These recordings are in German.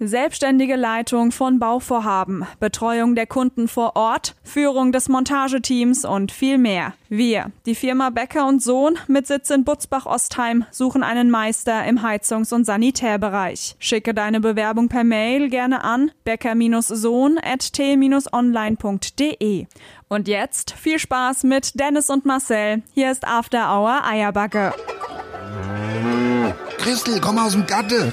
Selbstständige Leitung von Bauvorhaben, Betreuung der Kunden vor Ort, Führung des Montageteams und viel mehr. Wir, die Firma Becker und Sohn mit Sitz in Butzbach-Ostheim, suchen einen Meister im Heizungs- und Sanitärbereich. Schicke deine Bewerbung per Mail gerne an becker-sohn.t-online.de. Und jetzt viel Spaß mit Dennis und Marcel. Hier ist After Hour Eierbacke. Christel, komm aus dem Gatte.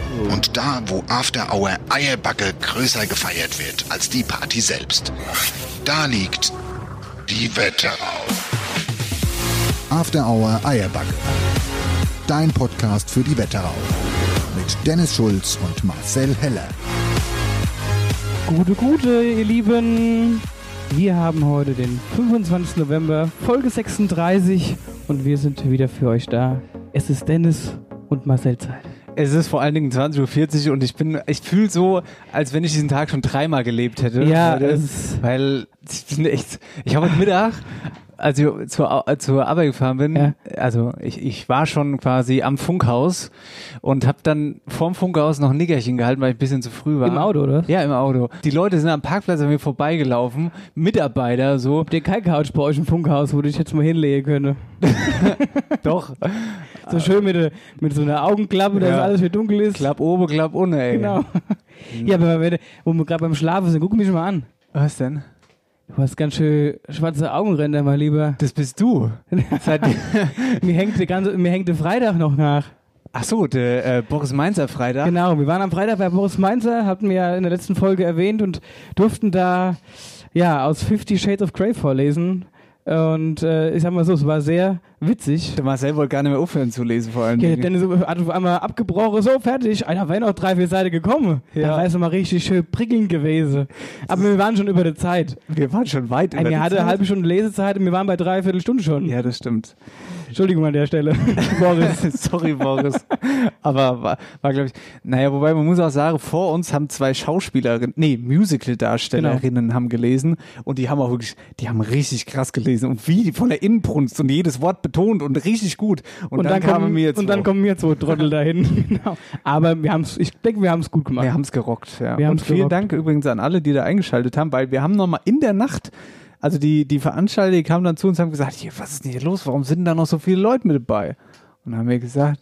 Und da, wo After Hour Eierbacke größer gefeiert wird als die Party selbst, da liegt die Wetterau. After Hour Eierbacke. Dein Podcast für die Wetterau. Mit Dennis Schulz und Marcel Heller. Gute, gute, ihr Lieben. Wir haben heute den 25. November, Folge 36 und wir sind wieder für euch da. Es ist Dennis und Marcel Zeit. Es ist vor allen Dingen 20.40 Uhr und ich bin, ich fühle so, als wenn ich diesen Tag schon dreimal gelebt hätte. Ja, weil, es- weil ich bin echt, ich habe heute Mittag, als ich zur, Au- zur Arbeit gefahren bin, Ja. also ich, ich war schon quasi am Funkhaus und habe dann vorm Funkhaus noch ein Nickerchen gehalten, weil ich ein bisschen zu früh war. Im Auto, oder? Ja, im Auto. Die Leute sind am Parkplatz an mir vorbeigelaufen, Mitarbeiter so. Habt ihr kein Couch bei euch im Funkhaus, wo ich jetzt mal hinlegen könnte? Doch, So schön mit, der- mit so einer Augenklappe, dass Ja. alles wieder dunkel ist. klapp oben, klapp unten, ey. Genau. Ja, aber wenn, wo wir gerade beim Schlafen sind, guck mich mal an. Was denn? Du hast ganz schön schwarze Augenränder, mein Lieber. Das bist du. Seit, mir, hängt der ganze, mir hängt der Freitag noch nach. ach so, der äh, Boris Mainzer Freitag. Genau, wir waren am Freitag bei Boris Mainzer, hatten wir ja in der letzten Folge erwähnt und durften da ja aus Fifty Shades of Grey vorlesen. Und äh, ich sag mal so, es war sehr witzig. Der Marcel wollte gar nicht mehr aufhören zu lesen, vor allem. Ja, Dennis hat auf einmal abgebrochen, so fertig. Alter, wäre noch drei, vier Seiten gekommen. Ja. Da wäre es mal richtig schön prickelnd gewesen. Aber wir waren schon über der Zeit. wir waren schon weit über Mir die hatte Zeit. eine halbe Stunde Lesezeit und wir waren bei dreiviertel Stunde schon. Ja, das stimmt. Entschuldigung an der Stelle, Boris. Sorry, Boris. Aber war, war glaube ich, naja, wobei man muss auch sagen, vor uns haben zwei Schauspielerinnen, nee, Musical-Darstellerinnen Genau. haben gelesen und die haben auch wirklich, die haben richtig krass gelesen und wie die voller Inbrunst und jedes Wort betont und richtig gut. Und, dann, kamen kommen, wir jetzt und dann kommen wir zwei Trottel dahin. genau. Aber wir haben's, ich denke, wir haben es gut gemacht. Wir haben es gerockt, ja. Wir und vielen gerockt. Dank übrigens an alle, die da eingeschaltet haben, weil wir haben nochmal in der Nacht, also die, die Veranstalter, die kamen dann zu uns und haben gesagt, hier, was ist denn hier los? Warum sind da noch so viele Leute mit dabei? Und dann haben wir gesagt,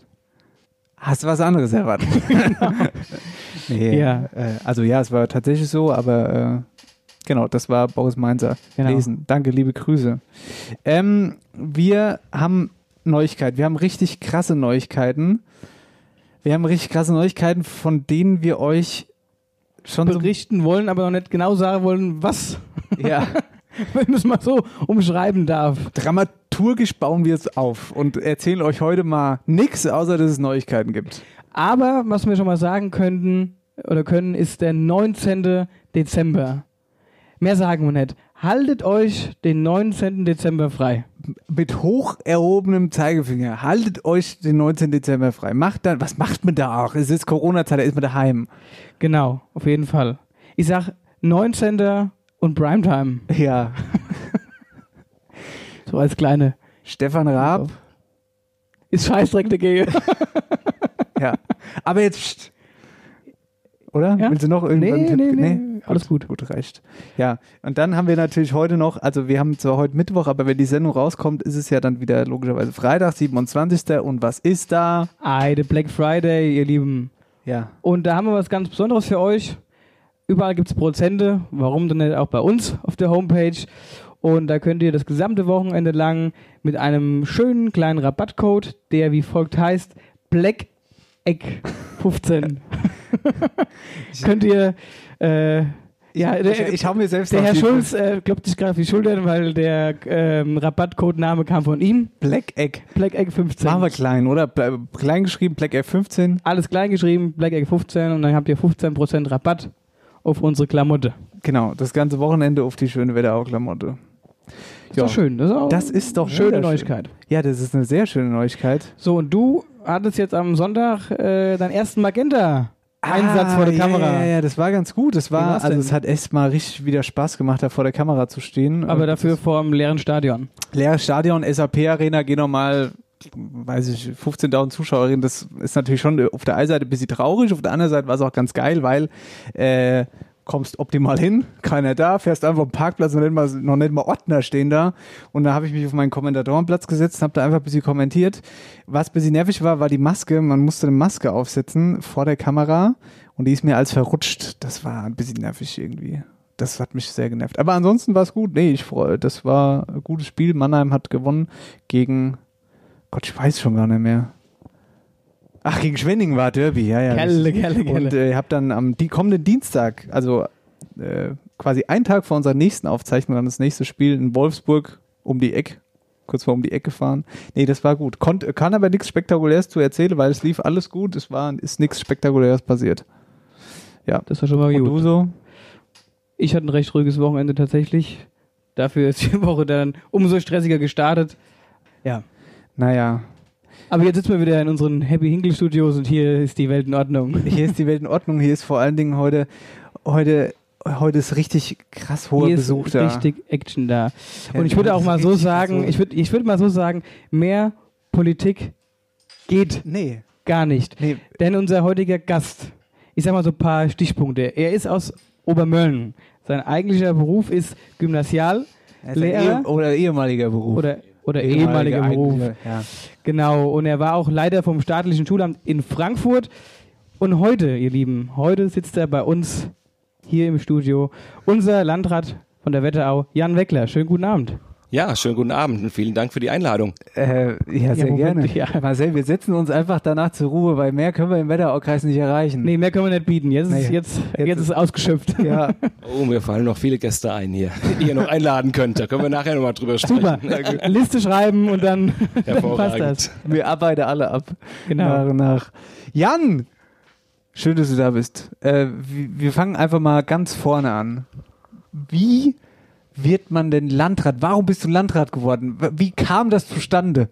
hast du was anderes erwartet? nee, Ja. Äh, also ja, es war tatsächlich so, aber äh, genau, das war Boris Mainzer. Genau. Lesen. Danke, liebe Grüße. Ähm, wir haben Neuigkeiten. Wir haben richtig krasse Neuigkeiten. Wir haben richtig krasse Neuigkeiten, von denen wir euch schon so berichten wollen, aber noch nicht genau sagen wollen, was. ja, Wenn man es mal so umschreiben darf. dramaturgisch bauen wir es auf und erzählen euch heute mal nichts, außer dass es Neuigkeiten gibt. Aber was wir schon mal sagen könnten oder können, ist der 19. Dezember. Mehr sagen wir nicht. Haltet euch den 19. Dezember frei. Mit hoch erhobenem Zeigefinger, haltet euch den 19. Dezember frei. Macht dann, was macht man da auch? Es ist Corona-Zeit, da ist man daheim. Genau, auf jeden Fall. Ich sag 19. und Primetime. Ja. So als kleine. Stefan Raab. Ist Scheißdreck dagegen. Ja. Aber jetzt. Oder? Ja? Willst du noch irgendwann? Nee, nee, nee. Alles gut. Gut, reicht. Ja. Und dann haben wir natürlich heute noch, also wir haben zwar heute Mittwoch, aber wenn die Sendung rauskommt, ist es ja dann wieder logischerweise Freitag, 27. Und was ist da? Ei, der Black Friday, ihr Lieben. Ja. Und da haben wir was ganz Besonderes für euch. Überall gibt es Prozente. Warum denn nicht auch bei uns auf der Homepage? Und da könnt ihr das gesamte Wochenende lang mit einem schönen kleinen Rabattcode, der wie folgt heißt, Black Egg 15. könnt ihr, äh, ja, ich, der, ich hau mir selbst der Herr Schulz äh, klopft sich gerade auf die Schultern, weil der ähm, Rabattcodename kam von ihm. Black Egg. Black Egg 15. Machen wir klein, oder? Ble- Klein geschrieben, Black Egg 15. Alles klein geschrieben, Black Egg 15 und dann habt ihr 15% Rabatt auf unsere Klamotte. genau, das ganze Wochenende auf die schöne Wetterau-Klamotte. Ist doch schön. Das ist, Das ist doch schöne wunderschön. Neuigkeit. Ja, das ist eine sehr schöne Neuigkeit. So, und du hattest jetzt am Sonntag äh, deinen ersten Magenta-Einsatz Ah, vor der ja, Kamera. Ja, ja, das war ganz gut. Das war, also es hat echt mal richtig wieder Spaß gemacht, da vor der Kamera zu stehen. Aber Und dafür vor dem leeren Stadion. leeres Stadion, SAP-Arena, geh nochmal, weiß ich, 15.000 Zuschauerinnen. Das ist natürlich schon auf der einen Seite ein bisschen traurig, auf der anderen Seite war es auch ganz geil, weil äh, kommst optimal hin, keiner da, fährst einfach am Parkplatz und nicht mal, noch nicht mal Ordner stehen da. Und da habe ich mich auf meinen Kommentatorenplatz gesetzt, habe da einfach ein bisschen kommentiert. Was ein bisschen nervig war, war die Maske. Man musste eine Maske aufsetzen vor der Kamera und die ist mir als verrutscht. Das war ein bisschen nervig irgendwie. Das hat mich sehr genervt. Aber ansonsten war es gut. Nee, ich freue, das war ein gutes Spiel. Mannheim hat gewonnen gegen, Gott, ich weiß schon gar nicht mehr. Ach, gegen Schwenning war Derby, ja, ja. Kelle, kelle, kelle. Und äh, ich habe dann am die kommenden Dienstag, also äh, quasi einen Tag vor unserer nächsten Aufzeichnung, dann das nächste Spiel in Wolfsburg um die Ecke, kurz vor um die Ecke fahren. Nee, das war gut. Konnt, kann aber nichts Spektakuläres zu erzählen, weil es lief alles gut, es war, ist nichts Spektakuläres passiert. Ja. Das war schon mal Und gut. du so? Ich hatte ein recht ruhiges Wochenende tatsächlich. Dafür ist die Woche dann umso stressiger gestartet. Ja. Naja, Aber jetzt sitzen wir wieder in unseren Happy Hinkle Studios und hier ist die Welt in Ordnung. hier ist die Welt in Ordnung, hier ist vor allen Dingen heute, heute, heute ist richtig krass hoher hier Besuch ist da. richtig Action da. Ja, Und ich würde auch mal so sagen, so. ich würde ich würde mal so sagen, mehr Politik geht Nee, gar nicht. nee, Denn unser heutiger Gast, ich sag mal so ein paar Stichpunkte. Er ist aus Obermölln. Sein eigentlicher Beruf ist Gymnasial er ist ein Lehrer? Ehe- oder ehemaliger Beruf. oder, oder ehemaliger Beruf. eigentlicher, Ja. Genau. Und er war auch Leiter vom staatlichen Schulamt in Frankfurt. Und heute, ihr Lieben, heute sitzt er bei uns hier im Studio. Unser Landrat von der Wetterau, Jan Weckler. Schönen guten Abend. Ja, schönen guten Abend und vielen Dank für die Einladung. Äh, ja, sehr Moment, gerne. ja. Marcel, wir setzen uns einfach danach zur Ruhe, weil mehr können wir im Wetteraukreis nicht erreichen. Nee, mehr können wir nicht bieten. Jetzt, ist, Nee. jetzt, Jetzt jetzt, ist es ausgeschöpft. Ja, Oh, mir fallen noch viele Gäste ein hier, die ihr noch einladen könnt. Da können wir nachher nochmal drüber sprechen. Super. Liste schreiben und dann, dann passt Hervorragend. das. wir arbeiten alle ab. Genau. Nach und nach. Jan! Schön, dass du da bist. Äh, wir fangen einfach mal ganz vorne an. Wie wird man denn Landrat? Warum bist du Landrat geworden? Wie kam das zustande?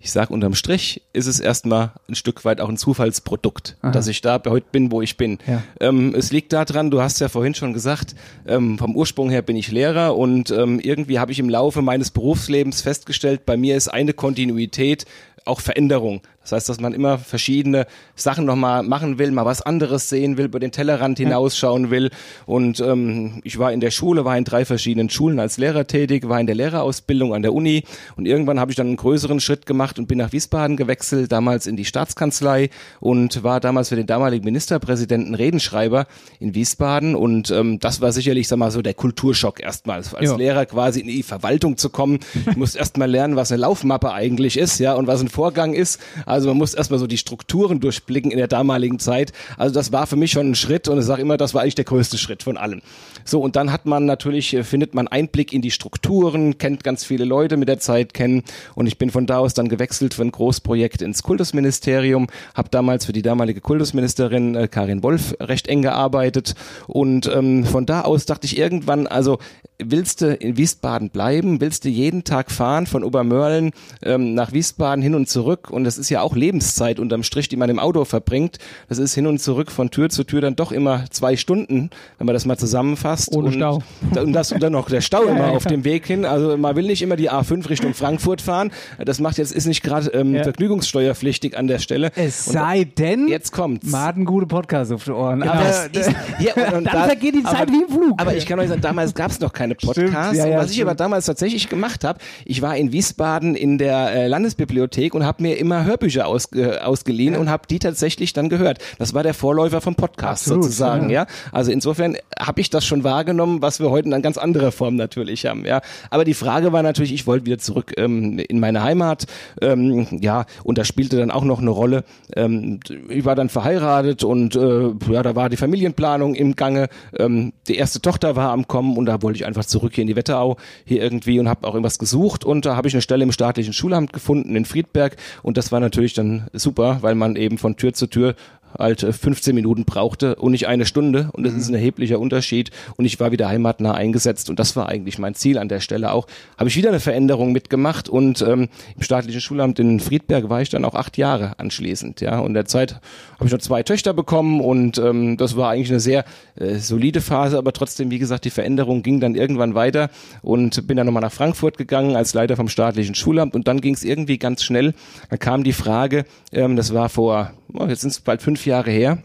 Ich sag unterm Strich ist es erstmal ein Stück weit auch ein Zufallsprodukt, Aha. dass ich da heute bin, wo ich bin. Ja. Ähm, es liegt daran, du hast ja vorhin schon gesagt, ähm, vom Ursprung her bin ich Lehrer und ähm, irgendwie habe ich im Laufe meines Berufslebens festgestellt, bei mir ist eine Kontinuität auch Veränderung. Das heißt, dass man immer verschiedene Sachen nochmal machen will, mal was anderes sehen will, über den Tellerrand hinausschauen will. Und ähm, ich war in der Schule, war in drei verschiedenen Schulen als Lehrer tätig, war in der Lehrerausbildung an der Uni und irgendwann habe ich dann einen größeren Schritt gemacht und bin nach Wiesbaden gewechselt, damals in die Staatskanzlei und war damals für den damaligen Ministerpräsidenten Redenschreiber in Wiesbaden und ähm, das war sicherlich, sag mal, so der Kulturschock erstmals, als Ja. Lehrer quasi in die Verwaltung zu kommen. Ich musste erstmal lernen, was eine Laufmappe eigentlich ist, ja, und was ein Vorgang ist. Also man muss erstmal so die Strukturen durchblicken in der damaligen Zeit. Also das war für mich schon ein Schritt und ich sage immer, das war eigentlich der größte Schritt von allem. So, und dann hat man natürlich, äh, findet man Einblick in die Strukturen, kennt ganz viele Leute mit der Zeit kennen. Und ich bin von da aus dann gewechselt für ein Großprojekt ins Kultusministerium, habe damals für die damalige Kultusministerin äh, Karin Wolf recht eng gearbeitet. Und ähm, von da aus dachte ich irgendwann, also willst du in Wiesbaden bleiben, willst du jeden Tag fahren von Obermörlen ähm, nach Wiesbaden hin und zurück? Und das ist ja auch Lebenszeit unterm Strich, die man im Auto verbringt. Das ist hin und zurück von Tür zu Tür dann doch immer zwei Stunden, wenn man das mal zusammenfasst. Ohne und, Stau. Und das und dann noch der Stau immer auf dem Weg hin. Also man will nicht immer die A5 Richtung Frankfurt fahren. Das macht jetzt ist nicht gerade ähm, Ja. vergnügungssteuerpflichtig an der Stelle. Es Und sei denn, jetzt kommt's. Maden gute Podcast auf die Ohren. Genau. Aber ist, ja, Dann da, vergeht die Zeit wie im Flug. aber ich kann euch sagen, damals gab es noch keine Podcasts. ja, ja, was ich stimmt. aber damals tatsächlich gemacht habe, ich war in Wiesbaden in der äh, Landesbibliothek und habe mir immer Hörbücher aus, äh, ausgeliehen und habe die tatsächlich dann gehört. Das war der Vorläufer vom Podcast Absolut, sozusagen, ja. ja. Also insofern habe ich das schon wahrgenommen, was wir heute in einer ganz anderer Form natürlich haben, ja. Aber die Frage war natürlich, ich wollte wieder zurück ähm, in meine Heimat, ähm, ja, und da spielte dann auch noch eine Rolle. Ähm, ich war dann verheiratet und äh, ja, da war die Familienplanung im Gange. Ähm, die erste Tochter war am Kommen und da wollte ich einfach zurück hier in die Wetterau hier irgendwie und habe auch irgendwas gesucht und da habe ich eine Stelle im staatlichen Schulamt gefunden in Friedberg und das war natürlich dann super, weil man eben von Tür zu Tür halt 15 Minuten brauchte und nicht eine Stunde. Und das ist ein erheblicher Unterschied. Und ich war wieder heimatnah eingesetzt. Und das war eigentlich mein Ziel an der Stelle auch. Habe ich wieder eine Veränderung mitgemacht. Und ähm, im staatlichen Schulamt in Friedberg war ich dann auch acht Jahre anschließend. Ja, und in der Zeit habe ich noch zwei Töchter bekommen. Und ähm, das war eigentlich eine sehr äh, solide Phase. Aber trotzdem, wie gesagt, die Veränderung ging dann irgendwann weiter. Und bin dann nochmal nach Frankfurt gegangen als Leiter vom staatlichen Schulamt. Und dann ging es irgendwie ganz schnell. Da kam die Frage, ähm, das war vor, jetzt sind es bald fünf Jahre her.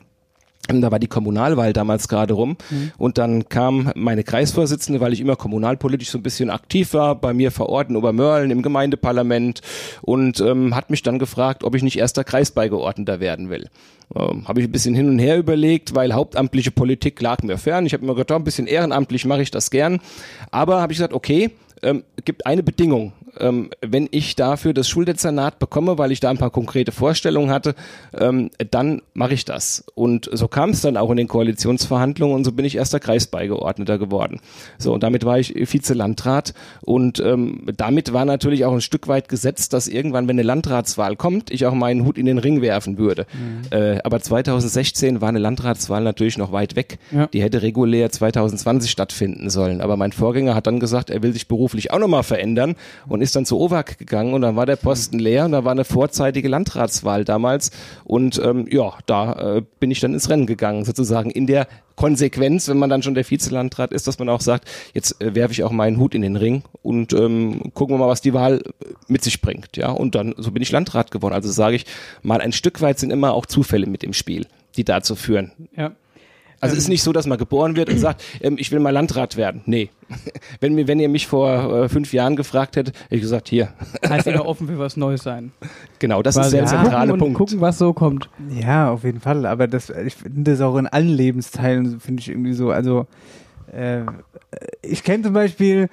Da war die Kommunalwahl damals gerade rum und dann kam meine Kreisvorsitzende, weil ich immer kommunalpolitisch so ein bisschen aktiv war, bei mir vor Ort in Obermörlen im Gemeindeparlament und ähm, hat mich dann gefragt, ob ich nicht erster Kreisbeigeordneter werden will. Ähm, habe ich ein bisschen hin und her überlegt, weil hauptamtliche Politik lag mir fern. Ich habe immer gedacht, oh, ein bisschen ehrenamtlich mache ich das gern. Aber habe ich gesagt, okay, ähm, gibt eine Bedingung. Ähm, wenn ich dafür das Schuldezernat bekomme, weil ich da ein paar konkrete Vorstellungen hatte, ähm, dann mache ich das. Und so kam es dann auch in den Koalitionsverhandlungen und so bin ich erster Kreisbeigeordneter geworden. So, und damit war ich Vize-Landrat und ähm, damit war natürlich auch ein Stück weit gesetzt, dass irgendwann, wenn eine Landratswahl kommt, ich auch meinen Hut in den Ring werfen würde. Äh, aber 2016 war eine Landratswahl natürlich noch weit weg. Ja. Die hätte regulär 2020 stattfinden sollen. Aber mein Vorgänger hat dann gesagt, er will sich beruflich auch nochmal verändern und ist dann zu OWAG gegangen und dann war der Posten leer und da war eine vorzeitige Landratswahl damals und ähm, ja, da äh, bin ich dann ins Rennen gegangen, sozusagen in der Konsequenz, wenn man dann schon der Vizelandrat ist, dass man auch sagt, jetzt äh, werfe ich auch meinen Hut in den Ring und ähm, gucken wir mal, was die Wahl mit sich bringt. Ja, und dann so bin ich Landrat geworden. Also sage ich mal, ein Stück weit sind immer auch Zufälle mit im Spiel, die dazu führen. Ja. Also es ist nicht so, dass man geboren wird und sagt, ähm, ich will mal Landrat werden. Nee. Wenn, mir, wenn ihr mich vor äh, fünf Jahren gefragt hättet, hätte ich gesagt, hier. Heißt immer offen für was Neues sein. Genau, das ist Quasi der zentrale gucken und Punkt. gucken, was so kommt. Ja, auf jeden Fall. Aber das, ich finde das auch in allen Lebensteilen, finde ich irgendwie so. Also, äh, ich kenne zum Beispiel,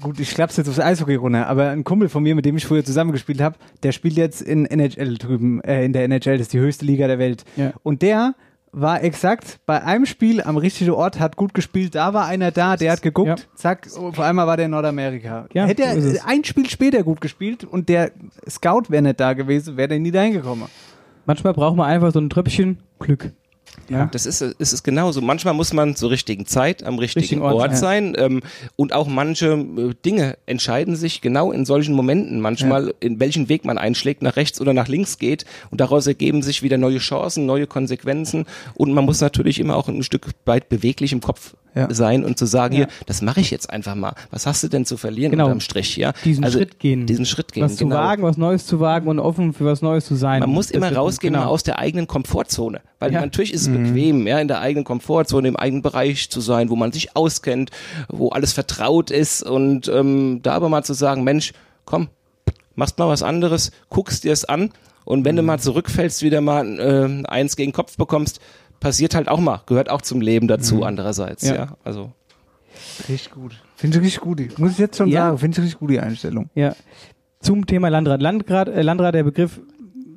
gut, ich klapp's jetzt aufs Eishockey runter, aber ein Kumpel von mir, mit dem ich früher zusammengespielt habe, der spielt jetzt in NHL drüben, äh, in der NHL, das ist die höchste Liga der Welt. Ja. Und der war exakt bei einem Spiel am richtigen Ort, hat gut gespielt, da war einer da, der hat geguckt, Ja. zack, auf einmal war der in Nordamerika. Ja, Hätte so er ein Spiel später gut gespielt und der Scout wäre nicht da gewesen, wäre der nie da hingekommen. Manchmal braucht man einfach so ein Tröpfchen Glück. Ja. Das ist, es ist genauso. Manchmal muss man zur richtigen Zeit am richtigen, Richtigen Ort, Ort, ja. sein. Ähm, und auch manche äh, Dinge entscheiden sich genau in solchen Momenten. Manchmal, in welchen Weg man einschlägt, nach rechts oder nach links geht. Und daraus ergeben sich wieder neue Chancen, neue Konsequenzen. Und man muss natürlich immer auch ein Stück weit beweglich im Kopf Ja. sein und zu sagen, Ja. hier, das mache ich jetzt einfach mal. Was hast du denn zu verlieren Genau. unterm Strich? Ja? Diesen also, Schritt gehen. Diesen Schritt gehen, was genau. zu wagen, was Neues zu wagen und offen für was Neues zu sein. Man muss immer rausgehen genau. aus der eigenen Komfortzone. Weil Ja. natürlich ist es bequem, ja, in der eigenen Komfortzone, im eigenen Bereich zu sein, wo man sich auskennt, wo alles vertraut ist und ähm, da aber mal zu sagen, Mensch, komm, machst mal was anderes, guckst dir es an und wenn du mal zurückfällst, wieder mal äh, eins gegen den Kopf bekommst, passiert halt auch mal, gehört auch zum Leben dazu andererseits, Ja. ja. Also Richtig gut. Finde ich richtig gut. Muss ich jetzt schon Ja. sagen, finde ich richtig gut, die Einstellung. Ja. Zum Thema Landrat. Landrat, äh, Landrat, der Begriff,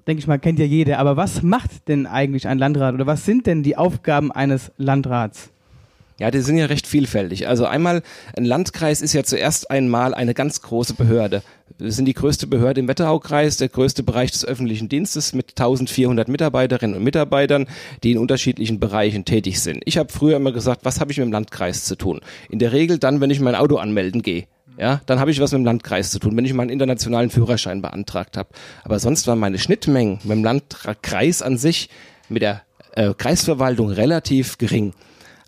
denke ich mal, kennt ja jeder. Aber was macht denn eigentlich ein Landrat oder was sind denn die Aufgaben eines Landrats? Ja, die sind ja recht vielfältig. Also einmal, ein Landkreis ist ja zuerst einmal eine ganz große Behörde. Wir sind die größte Behörde im Wetteraukreis, der größte Bereich des öffentlichen Dienstes mit 1400 Mitarbeiterinnen und Mitarbeitern, die in unterschiedlichen Bereichen tätig sind. Ich habe früher immer gesagt, was habe ich mit dem Landkreis zu tun? In der Regel dann, wenn ich mein Auto anmelden gehe. Ja, dann habe ich was mit dem Landkreis zu tun, wenn ich meinen internationalen Führerschein beantragt habe. Aber sonst waren meine Schnittmengen mit dem Landkreis an sich, mit der äh, Kreisverwaltung relativ gering.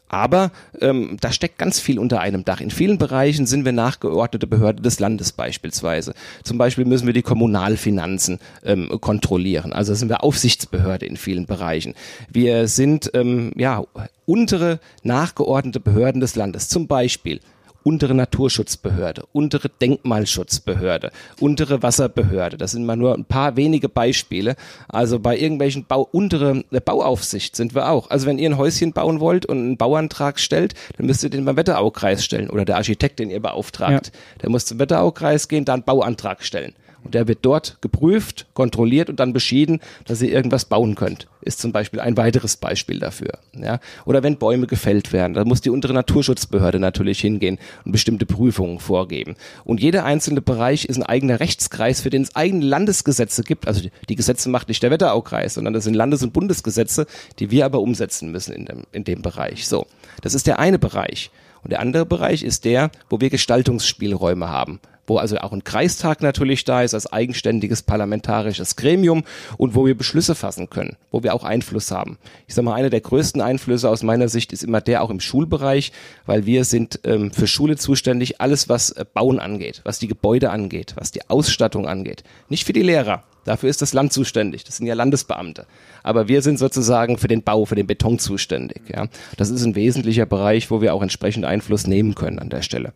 Aber ähm, da steckt ganz viel unter einem Dach. In vielen Bereichen sind wir nachgeordnete Behörde des Landes beispielsweise. Zum Beispiel müssen wir die Kommunalfinanzen ähm, kontrollieren. Also sind wir Aufsichtsbehörde in vielen Bereichen. Wir sind ähm, ja untere nachgeordnete Behörden des Landes. Zum Beispiel untere Naturschutzbehörde, untere Denkmalschutzbehörde, untere Wasserbehörde. Das sind mal nur ein paar wenige Beispiele. Also bei irgendwelchen Bau, untere äh, Bauaufsicht sind wir auch. Also wenn ihr ein Häuschen bauen wollt und einen Bauantrag stellt, dann müsst ihr den beim Wetteraukreis stellen oder der Architekt, den ihr beauftragt. Der muss zum Wetteraukreis gehen, da einen Bauantrag stellen. Und der wird dort geprüft, kontrolliert und dann beschieden, dass ihr irgendwas bauen könnt. Ist zum Beispiel ein weiteres Beispiel dafür. Ja? Oder wenn Bäume gefällt werden, da muss die untere Naturschutzbehörde natürlich hingehen und bestimmte Prüfungen vorgeben. Und jeder einzelne Bereich ist ein eigener Rechtskreis, für den es eigene Landesgesetze gibt. Also die Gesetze macht nicht der Wetteraukreis, sondern das sind Landes- und Bundesgesetze, die wir aber umsetzen müssen in dem, in dem Bereich. So, das ist der eine Bereich. Und der andere Bereich ist der, wo wir Gestaltungsspielräume haben wo also auch ein Kreistag natürlich da ist als eigenständiges parlamentarisches Gremium und wo wir Beschlüsse fassen können, wo wir auch Einfluss haben. Ich sage mal, einer der größten Einflüsse aus meiner Sicht ist immer der auch im Schulbereich, weil wir sind ähm, für Schule zuständig, alles was äh, Bauen angeht, was die Gebäude angeht, was die Ausstattung angeht. Nicht für die Lehrer, Dafür ist das Land zuständig. Das sind ja Landesbeamte. Aber wir sind sozusagen für den Bau, für den Beton zuständig. Ja. Das ist ein wesentlicher Bereich, wo wir auch entsprechend Einfluss nehmen können an der Stelle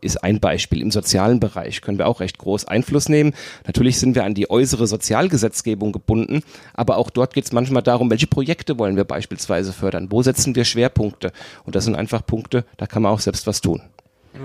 ist ein Beispiel. Im sozialen Bereich können wir auch recht groß Einfluss nehmen. Natürlich sind wir an die äußere Sozialgesetzgebung gebunden, aber auch dort geht es manchmal darum, welche Projekte wollen wir beispielsweise fördern, wo setzen wir Schwerpunkte. Und das sind einfach Punkte, da kann man auch selbst was tun.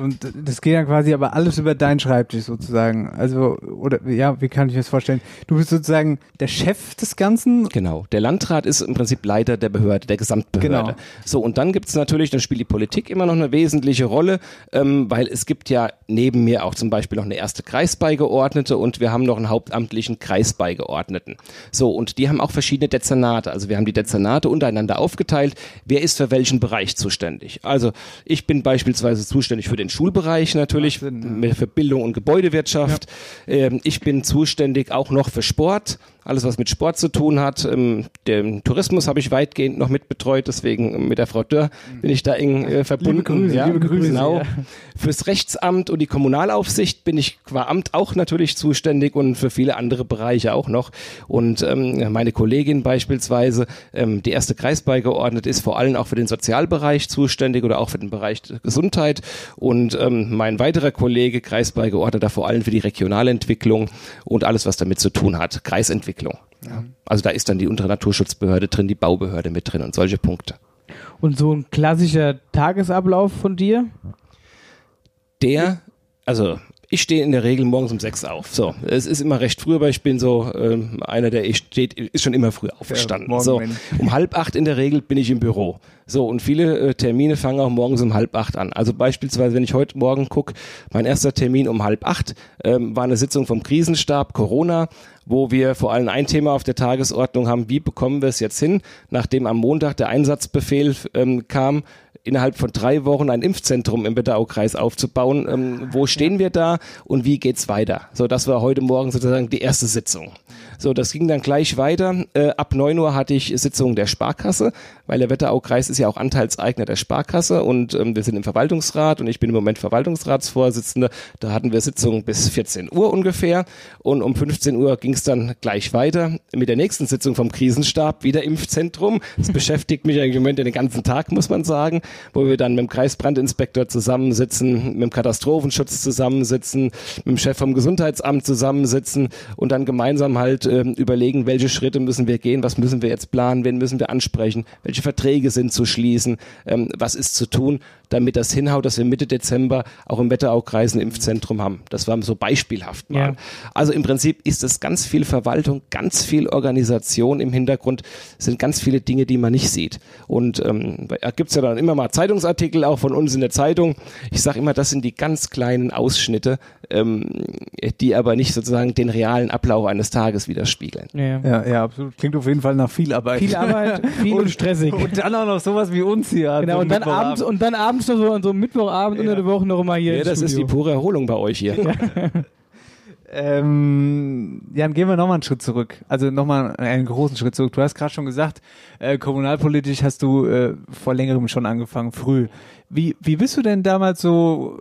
Und das geht dann quasi aber alles über deinen Schreibtisch sozusagen. Also, oder ja, wie kann ich mir das vorstellen? Du bist sozusagen der Chef des Ganzen. Genau. Der Landrat ist im Prinzip Leiter der Behörde, der Gesamtbehörde. Genau. So, und dann gibt es natürlich, dann spielt die Politik immer noch eine wesentliche Rolle, ähm, weil es gibt ja neben mir auch zum Beispiel noch eine erste Kreisbeigeordnete und wir haben noch einen hauptamtlichen Kreisbeigeordneten. So, und die haben auch verschiedene Dezernate. Also wir haben die Dezernate untereinander aufgeteilt. Wer ist für welchen Bereich zuständig? Also ich bin beispielsweise zuständig für den den Schulbereich natürlich, Sinn, ja. für Bildung und Gebäudewirtschaft. Ja. Ähm, ich bin zuständig auch noch für Sport alles was mit Sport zu tun hat. Ähm, den Tourismus habe ich weitgehend noch mitbetreut, deswegen mit der Frau Dörr bin ich da eng äh, verbunden. Liebe Grüße, ja, liebe Grüße. Genau. Ja. Fürs Rechtsamt und die Kommunalaufsicht bin ich qua Amt auch natürlich zuständig und für viele andere Bereiche auch noch. Und ähm, meine Kollegin beispielsweise, ähm, die erste Kreisbeigeordnete, ist vor allem auch für den Sozialbereich zuständig oder auch für den Bereich Gesundheit. Und ähm, mein weiterer Kollege, Kreisbeigeordneter, vor allem für die Regionalentwicklung und alles, was damit zu tun hat. Kreisentwicklung Entwicklung. Ja. Also da ist dann die untere Naturschutzbehörde drin, die Baubehörde mit drin und solche Punkte. Und so ein klassischer Tagesablauf von dir? Der, also ich stehe in der Regel morgens um sechs auf. So, es ist immer recht früh, aber ich bin so ähm, einer, der ich steht, ist schon immer früh aufgestanden. Ja, so, um halb acht in der Regel bin ich im Büro. So, und viele äh, Termine fangen auch morgens um halb acht an. Also beispielsweise, wenn ich heute Morgen gucke, mein erster Termin um halb acht ähm, war eine Sitzung vom Krisenstab Corona, wo wir vor allem ein Thema auf der Tagesordnung haben, wie bekommen wir es jetzt hin, nachdem am Montag der Einsatzbefehl ähm, kam, innerhalb von drei Wochen ein Impfzentrum im Wetteraukreis aufzubauen. Ähm, wo stehen wir da und wie geht's weiter? So, das war heute Morgen sozusagen die erste Sitzung. So, das ging dann gleich weiter. Äh, ab neun Uhr hatte ich Sitzung der Sparkasse, weil der Wetteraukreis ist ja auch Anteilseigner der Sparkasse und ähm, wir sind im Verwaltungsrat und ich bin im Moment Verwaltungsratsvorsitzender. Da hatten wir Sitzung bis 14 Uhr ungefähr und um 15 Uhr ging es dann gleich weiter mit der nächsten Sitzung vom Krisenstab, wieder Impfzentrum. Das beschäftigt mich im Moment den ganzen Tag, muss man sagen, wo wir dann mit dem Kreisbrandinspektor zusammensitzen, mit dem Katastrophenschutz zusammensitzen, mit dem Chef vom Gesundheitsamt zusammensitzen und dann gemeinsam halt äh, überlegen, welche Schritte müssen wir gehen, was müssen wir jetzt planen, wen müssen wir ansprechen, welche Verträge sind zu schließen, ähm, was ist zu tun, damit das hinhaut, dass wir Mitte Dezember auch im Wetteraukreis ein Impfzentrum haben. Das war so beispielhaft mal. Ja. Also im Prinzip ist es ganz viel Verwaltung, ganz viel Organisation im Hintergrund, sind ganz viele Dinge, die man nicht sieht. Und ähm, da gibt's ja dann immer mal Zeitungsartikel auch von uns in der Zeitung. Ich sage immer, das sind die ganz kleinen Ausschnitte, ähm, die aber nicht sozusagen den realen Ablauf eines Tages widerspiegeln. Ja. ja, ja, absolut. Klingt auf jeden Fall nach viel Arbeit. Viel Arbeit, viel und stressig. Und dann auch noch sowas wie uns hier. Genau, und dann abends, und dann abends noch so an so einem Mittwochabend ja. unter der Woche noch immer hier. Ja, das Studio. ist die pure Erholung bei euch hier. Ja. Ähm, Jan, gehen wir nochmal einen Schritt zurück. Also nochmal einen großen Schritt zurück. Du hast gerade schon gesagt, äh, kommunalpolitisch hast du äh, vor längerem schon angefangen, früh. Wie, wie bist du denn damals so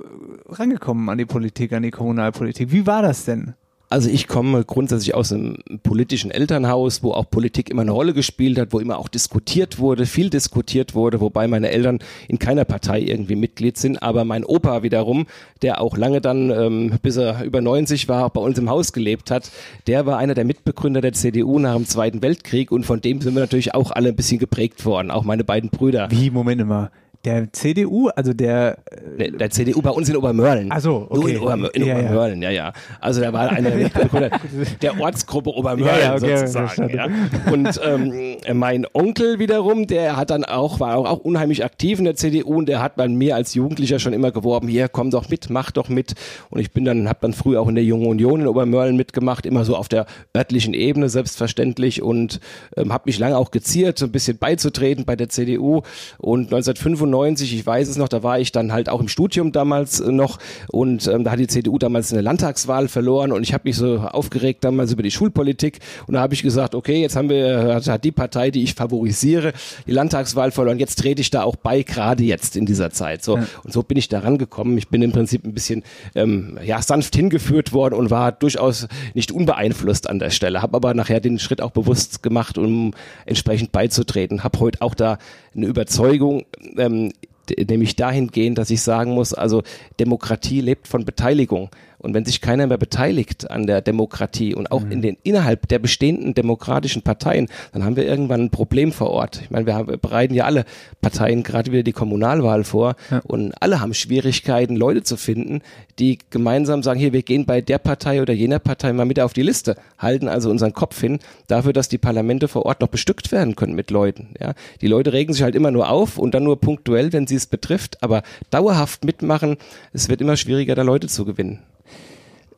rangekommen an die Politik, an die Kommunalpolitik? Wie war das denn? Also ich komme grundsätzlich aus einem politischen Elternhaus, wo auch Politik immer eine Rolle gespielt hat, wo immer auch diskutiert wurde, viel diskutiert wurde, wobei meine Eltern in keiner Partei irgendwie Mitglied sind, aber mein Opa wiederum, der auch lange dann, ähm, bis er über 90 war, bei uns im Haus gelebt hat, der war einer der Mitbegründer der CDU nach dem Zweiten Weltkrieg. Und von dem sind wir natürlich auch alle ein bisschen geprägt worden, auch meine beiden Brüder. Wie, Moment mal, der CDU, also der. Der, der CDU bei uns in Obermörlen. Also okay. Nur in, Obermör in Ja, ja. Obermörlen, ja. ja, Also da war einer der Ortsgruppe Obermörlen Ja, ja, okay, sozusagen. Ja. Und ähm, mein Onkel wiederum, der hat dann auch, war auch, auch unheimlich aktiv in der CDU und der hat bei mir als Jugendlicher schon immer geworben, hier komm doch mit, mach doch mit. Und ich bin dann, habe dann früher auch in der Jungen Union in Obermörlen mitgemacht, immer so auf der örtlichen Ebene selbstverständlich und ähm, habe mich lange auch geziert, so ein bisschen beizutreten bei der CDU. Und 1995, ich weiß es noch, da war ich dann halt auch im Studium damals äh, noch und ähm, da hat die CDU damals eine Landtagswahl verloren und ich habe mich so aufgeregt damals über die Schulpolitik und da habe ich gesagt, okay, jetzt haben wir, hat, hat die Partei, die ich favorisiere, die Landtagswahl verloren, jetzt trete ich da auch bei, gerade jetzt in dieser Zeit. So und so bin ich da rangekommen. Ich bin im Prinzip ein bisschen ähm, ja sanft hingeführt worden und war durchaus nicht unbeeinflusst an der Stelle, habe aber nachher den Schritt auch bewusst gemacht, um entsprechend beizutreten. Habe heute auch da eine Überzeugung, ähm, d- nämlich dahingehend, dass ich sagen muss, also Demokratie lebt von Beteiligung. Und wenn sich keiner mehr beteiligt an der Demokratie und auch in den innerhalb der bestehenden demokratischen Parteien, dann haben wir irgendwann ein Problem vor Ort. Ich meine, wir, haben, wir bereiten ja alle Parteien gerade wieder die Kommunalwahl vor und alle haben Schwierigkeiten, Leute zu finden, die gemeinsam sagen, hier, wir gehen bei der Partei oder jener Partei mal mit auf die Liste, halten also unseren Kopf hin dafür, dass die Parlamente vor Ort noch bestückt werden können mit Leuten. Ja, die Leute regen sich halt immer nur auf und dann nur punktuell, wenn sie es betrifft, aber dauerhaft mitmachen, es wird immer schwieriger, da Leute zu gewinnen.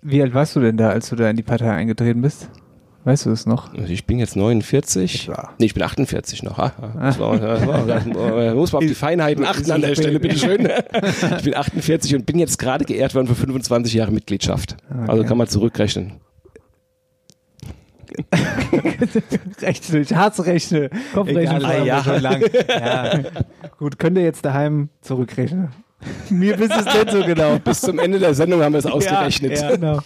Wie alt warst du denn da, als du da in die Partei eingetreten bist? Weißt du es noch? Also ich bin jetzt 49. Etwa. Nee, ich bin 48 noch. Das war, das war, das muss man auf die Feinheiten achten an der Stelle, bitteschön. Ich bin 48 und bin jetzt gerade geehrt worden für 25 Jahre Mitgliedschaft. Also kann man zurückrechnen. Rechne, ich hasse Rechne. Kopfrechnen. Ah, ja. schon lang. Ja. Gut, könnt ihr jetzt daheim zurückrechnen? Mir wisst es nicht so genau. Bis zum Ende der Sendung haben wir es ausgerechnet. Ja, genau.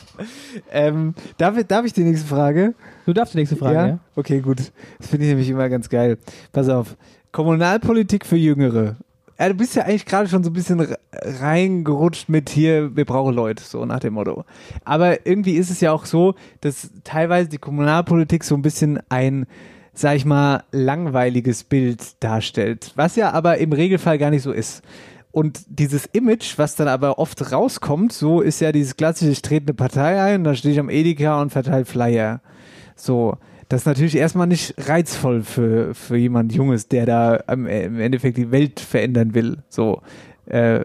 Ähm, darf, ich- darf ich die nächste Frage? Du darfst die nächste Frage, ja? Okay, gut. Das finde ich nämlich immer ganz geil. Pass auf. Kommunalpolitik für Jüngere. Ja, du bist ja eigentlich gerade schon so ein bisschen re- reingerutscht mit hier, wir brauchen Leute, so nach dem Motto. Aber irgendwie ist es ja auch so, dass teilweise die Kommunalpolitik so ein bisschen ein, sag ich mal, langweiliges Bild darstellt. Was ja aber im Regelfall gar nicht so ist. Und dieses Image, was dann aber oft rauskommt, so ist ja dieses klassische, ich trete eine Partei ein, da stehe ich am Edeka und verteile Flyer. So, das ist natürlich erstmal nicht reizvoll für, für jemand Junges, der da im Endeffekt die Welt verändern will. So, äh,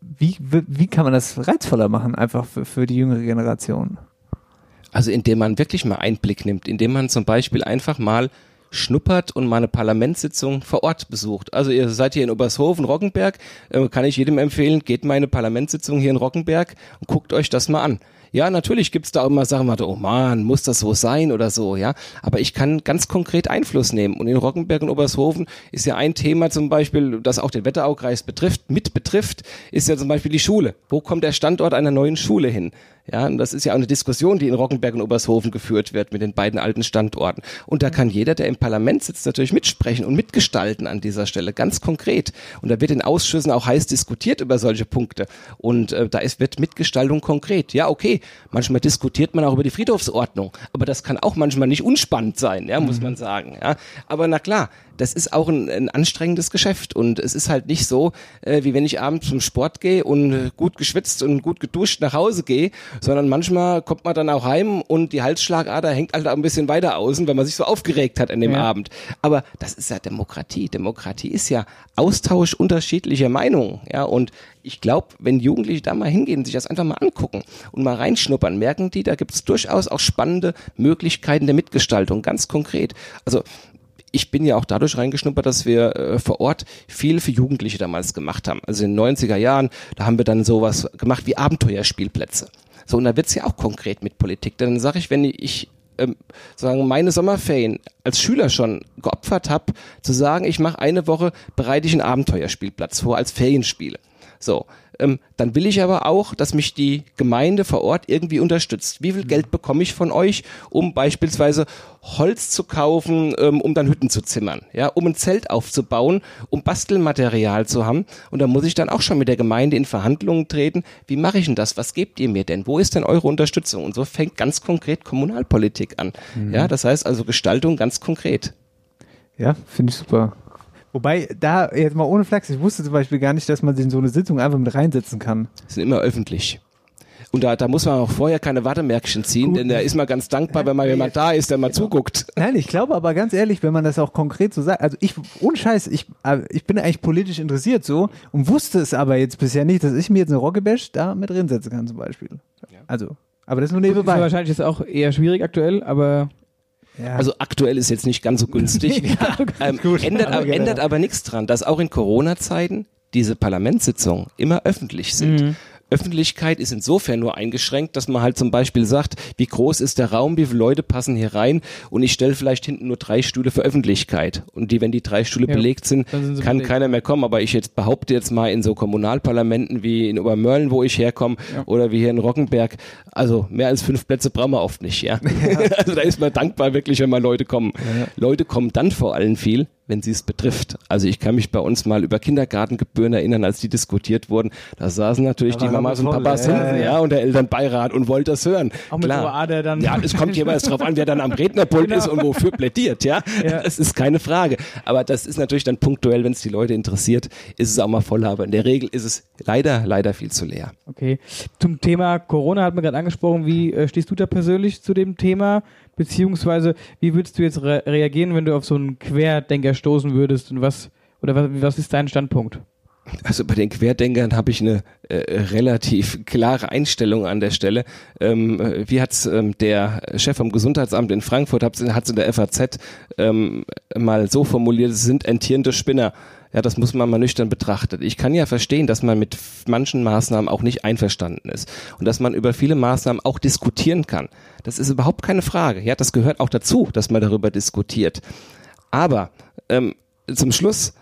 wie, wie wie kann man das reizvoller machen, einfach für, für die jüngere Generation? Also indem man wirklich mal Einblick nimmt, indem man zum Beispiel einfach mal schnuppert und mal eine Parlamentssitzung vor Ort besucht. Also ihr seid hier in Obershofen, Roggenberg, äh, kann ich jedem empfehlen, geht mal in eine Parlamentssitzung hier in Roggenberg und guckt euch das mal an. Ja, natürlich gibt's da auch immer Sachen, sagt, oh man, muss das so sein oder so, ja. Aber ich kann ganz konkret Einfluss nehmen. Und in Roggenberg und Obershofen ist ja ein Thema zum Beispiel, das auch den Wetteraukreis betrifft, mit betrifft, ist ja zum Beispiel die Schule. Wo kommt der Standort einer neuen Schule hin? Ja, und das ist ja auch eine Diskussion, die in Roggenberg und Obershofen geführt wird mit den beiden alten Standorten. Und da kann jeder, der im Parlament sitzt, natürlich mitsprechen und mitgestalten an dieser Stelle, ganz konkret. Und da wird in Ausschüssen auch heiß diskutiert über solche Punkte. Und äh, da ist, wird Mitgestaltung konkret. Ja, okay, manchmal diskutiert man auch über die Friedhofsordnung, aber das kann auch manchmal nicht unspannend sein, ja, muss man sagen. Ja. Aber na klar, das ist auch ein, ein anstrengendes Geschäft und es ist halt nicht so, äh, wie wenn ich abends zum Sport gehe und gut geschwitzt und gut geduscht nach Hause gehe, sondern manchmal kommt man dann auch heim und die Halsschlagader hängt halt auch ein bisschen weiter außen, weil man sich so aufgeregt hat an dem Ja. Abend. Aber das ist ja Demokratie. Demokratie ist ja Austausch unterschiedlicher Meinungen, ja und ich glaube, wenn Jugendliche da mal hingehen, sich das einfach mal angucken und mal reinschnuppern, merken die, da gibt es durchaus auch spannende Möglichkeiten der Mitgestaltung, ganz konkret. Also ich bin ja auch dadurch reingeschnuppert, dass wir äh, vor Ort viel für Jugendliche damals gemacht haben. Also in den 90er Jahren, da haben wir dann sowas gemacht wie Abenteuerspielplätze. So, und da wird's ja auch konkret mit Politik. Dann sage ich, wenn ich ähm, sagen meine Sommerferien als Schüler schon geopfert habe, zu sagen, ich mache eine Woche, bereite ich einen Abenteuerspielplatz vor als Ferienspiele. So, ähm, dann will ich aber auch, dass mich die Gemeinde vor Ort irgendwie unterstützt. Wie viel Geld bekomme ich von euch, um beispielsweise Holz zu kaufen, ähm, um dann Hütten zu zimmern, ja, um ein Zelt aufzubauen, um Bastelmaterial zu haben. Und da muss ich dann auch schon mit der Gemeinde in Verhandlungen treten. Wie mache ich denn das? Was gebt ihr mir denn? Wo ist denn eure Unterstützung? Und so fängt ganz konkret Kommunalpolitik an. Ja, das heißt also Gestaltung ganz konkret. Ja, finde ich super. Wobei, da, jetzt mal ohne Flachs, ich wusste zum Beispiel gar nicht, dass man sich in so eine Sitzung einfach mit reinsetzen kann. Sind immer öffentlich. Und da, da muss man auch vorher keine Wartemärkchen ziehen, Gut. denn da ist man ganz dankbar, wenn mal jemand da ist, der mal zuguckt. Nein, ich glaube aber ganz ehrlich, wenn man das auch konkret so sagt, also ich, ohne Scheiß, ich, äh, ich bin eigentlich politisch interessiert so und wusste es aber jetzt bisher nicht, dass ich mir jetzt eine Rockebash da mit drin setzen kann zum Beispiel. Also, aber das ist nur Ist nebenbei. wahrscheinlich jetzt auch eher schwierig aktuell, aber Ja. Also aktuell ist jetzt nicht ganz so günstig. ähm, ändert, Aber genau. ändert aber nichts dran, dass auch in Corona-Zeiten diese Parlamentssitzungen immer öffentlich sind. Öffentlichkeit ist insofern nur eingeschränkt, dass man halt zum Beispiel sagt, wie groß ist der Raum, wie viele Leute passen hier rein und ich stelle vielleicht hinten nur drei Stühle für Öffentlichkeit. Und die, wenn die drei Stühle Ja, belegt sind, sind kann belegt. keiner mehr kommen. Aber ich jetzt behaupte jetzt mal in so Kommunalparlamenten wie in Obermörlen, wo ich herkomme, oder wie hier in Rockenberg, also mehr als fünf Plätze brauchen wir oft nicht, ja. also da ist man dankbar wirklich, wenn mal Leute kommen. Leute kommen dann vor allem viel, wenn sie es betrifft. Also ich kann mich bei uns mal über Kindergartengebühren erinnern, als die diskutiert wurden. Da saßen natürlich Da die Mamas und voll, Papas ja, hinten, ja, ja, und der Elternbeirat und wollte das hören. auch mit Klar. Ader dann. Ja, es kommt jeweils drauf an, wer dann am Rednerpult ist und wofür plädiert, ja? Ja. Das ist keine Frage. Aber das ist natürlich dann punktuell, wenn es die Leute interessiert, ist es auch mal voll. Aber in der Regel ist es leider, leider viel zu leer. Okay. Zum Thema Corona hat man gerade angesprochen. Wie äh, stehst du da persönlich zu dem Thema? Beziehungsweise, wie würdest du jetzt re reagieren, wenn du auf so einen Querdenker stoßen würdest? Und was, oder was, was ist dein Standpunkt? Also bei den Querdenkern habe ich eine äh, relativ klare Einstellung an der Stelle. Ähm, äh, wie hat's ähm, der Chef vom Gesundheitsamt in Frankfurt hat es in der FAZ ähm, mal so formuliert, es sind entierende Spinner. Ja, das muss man mal nüchtern betrachten. Ich kann ja verstehen, dass man mit manchen Maßnahmen auch nicht einverstanden ist und dass man über viele Maßnahmen auch diskutieren kann. Das ist überhaupt keine Frage. Ja, das gehört auch dazu, dass man darüber diskutiert. Aber ähm, zum Schluss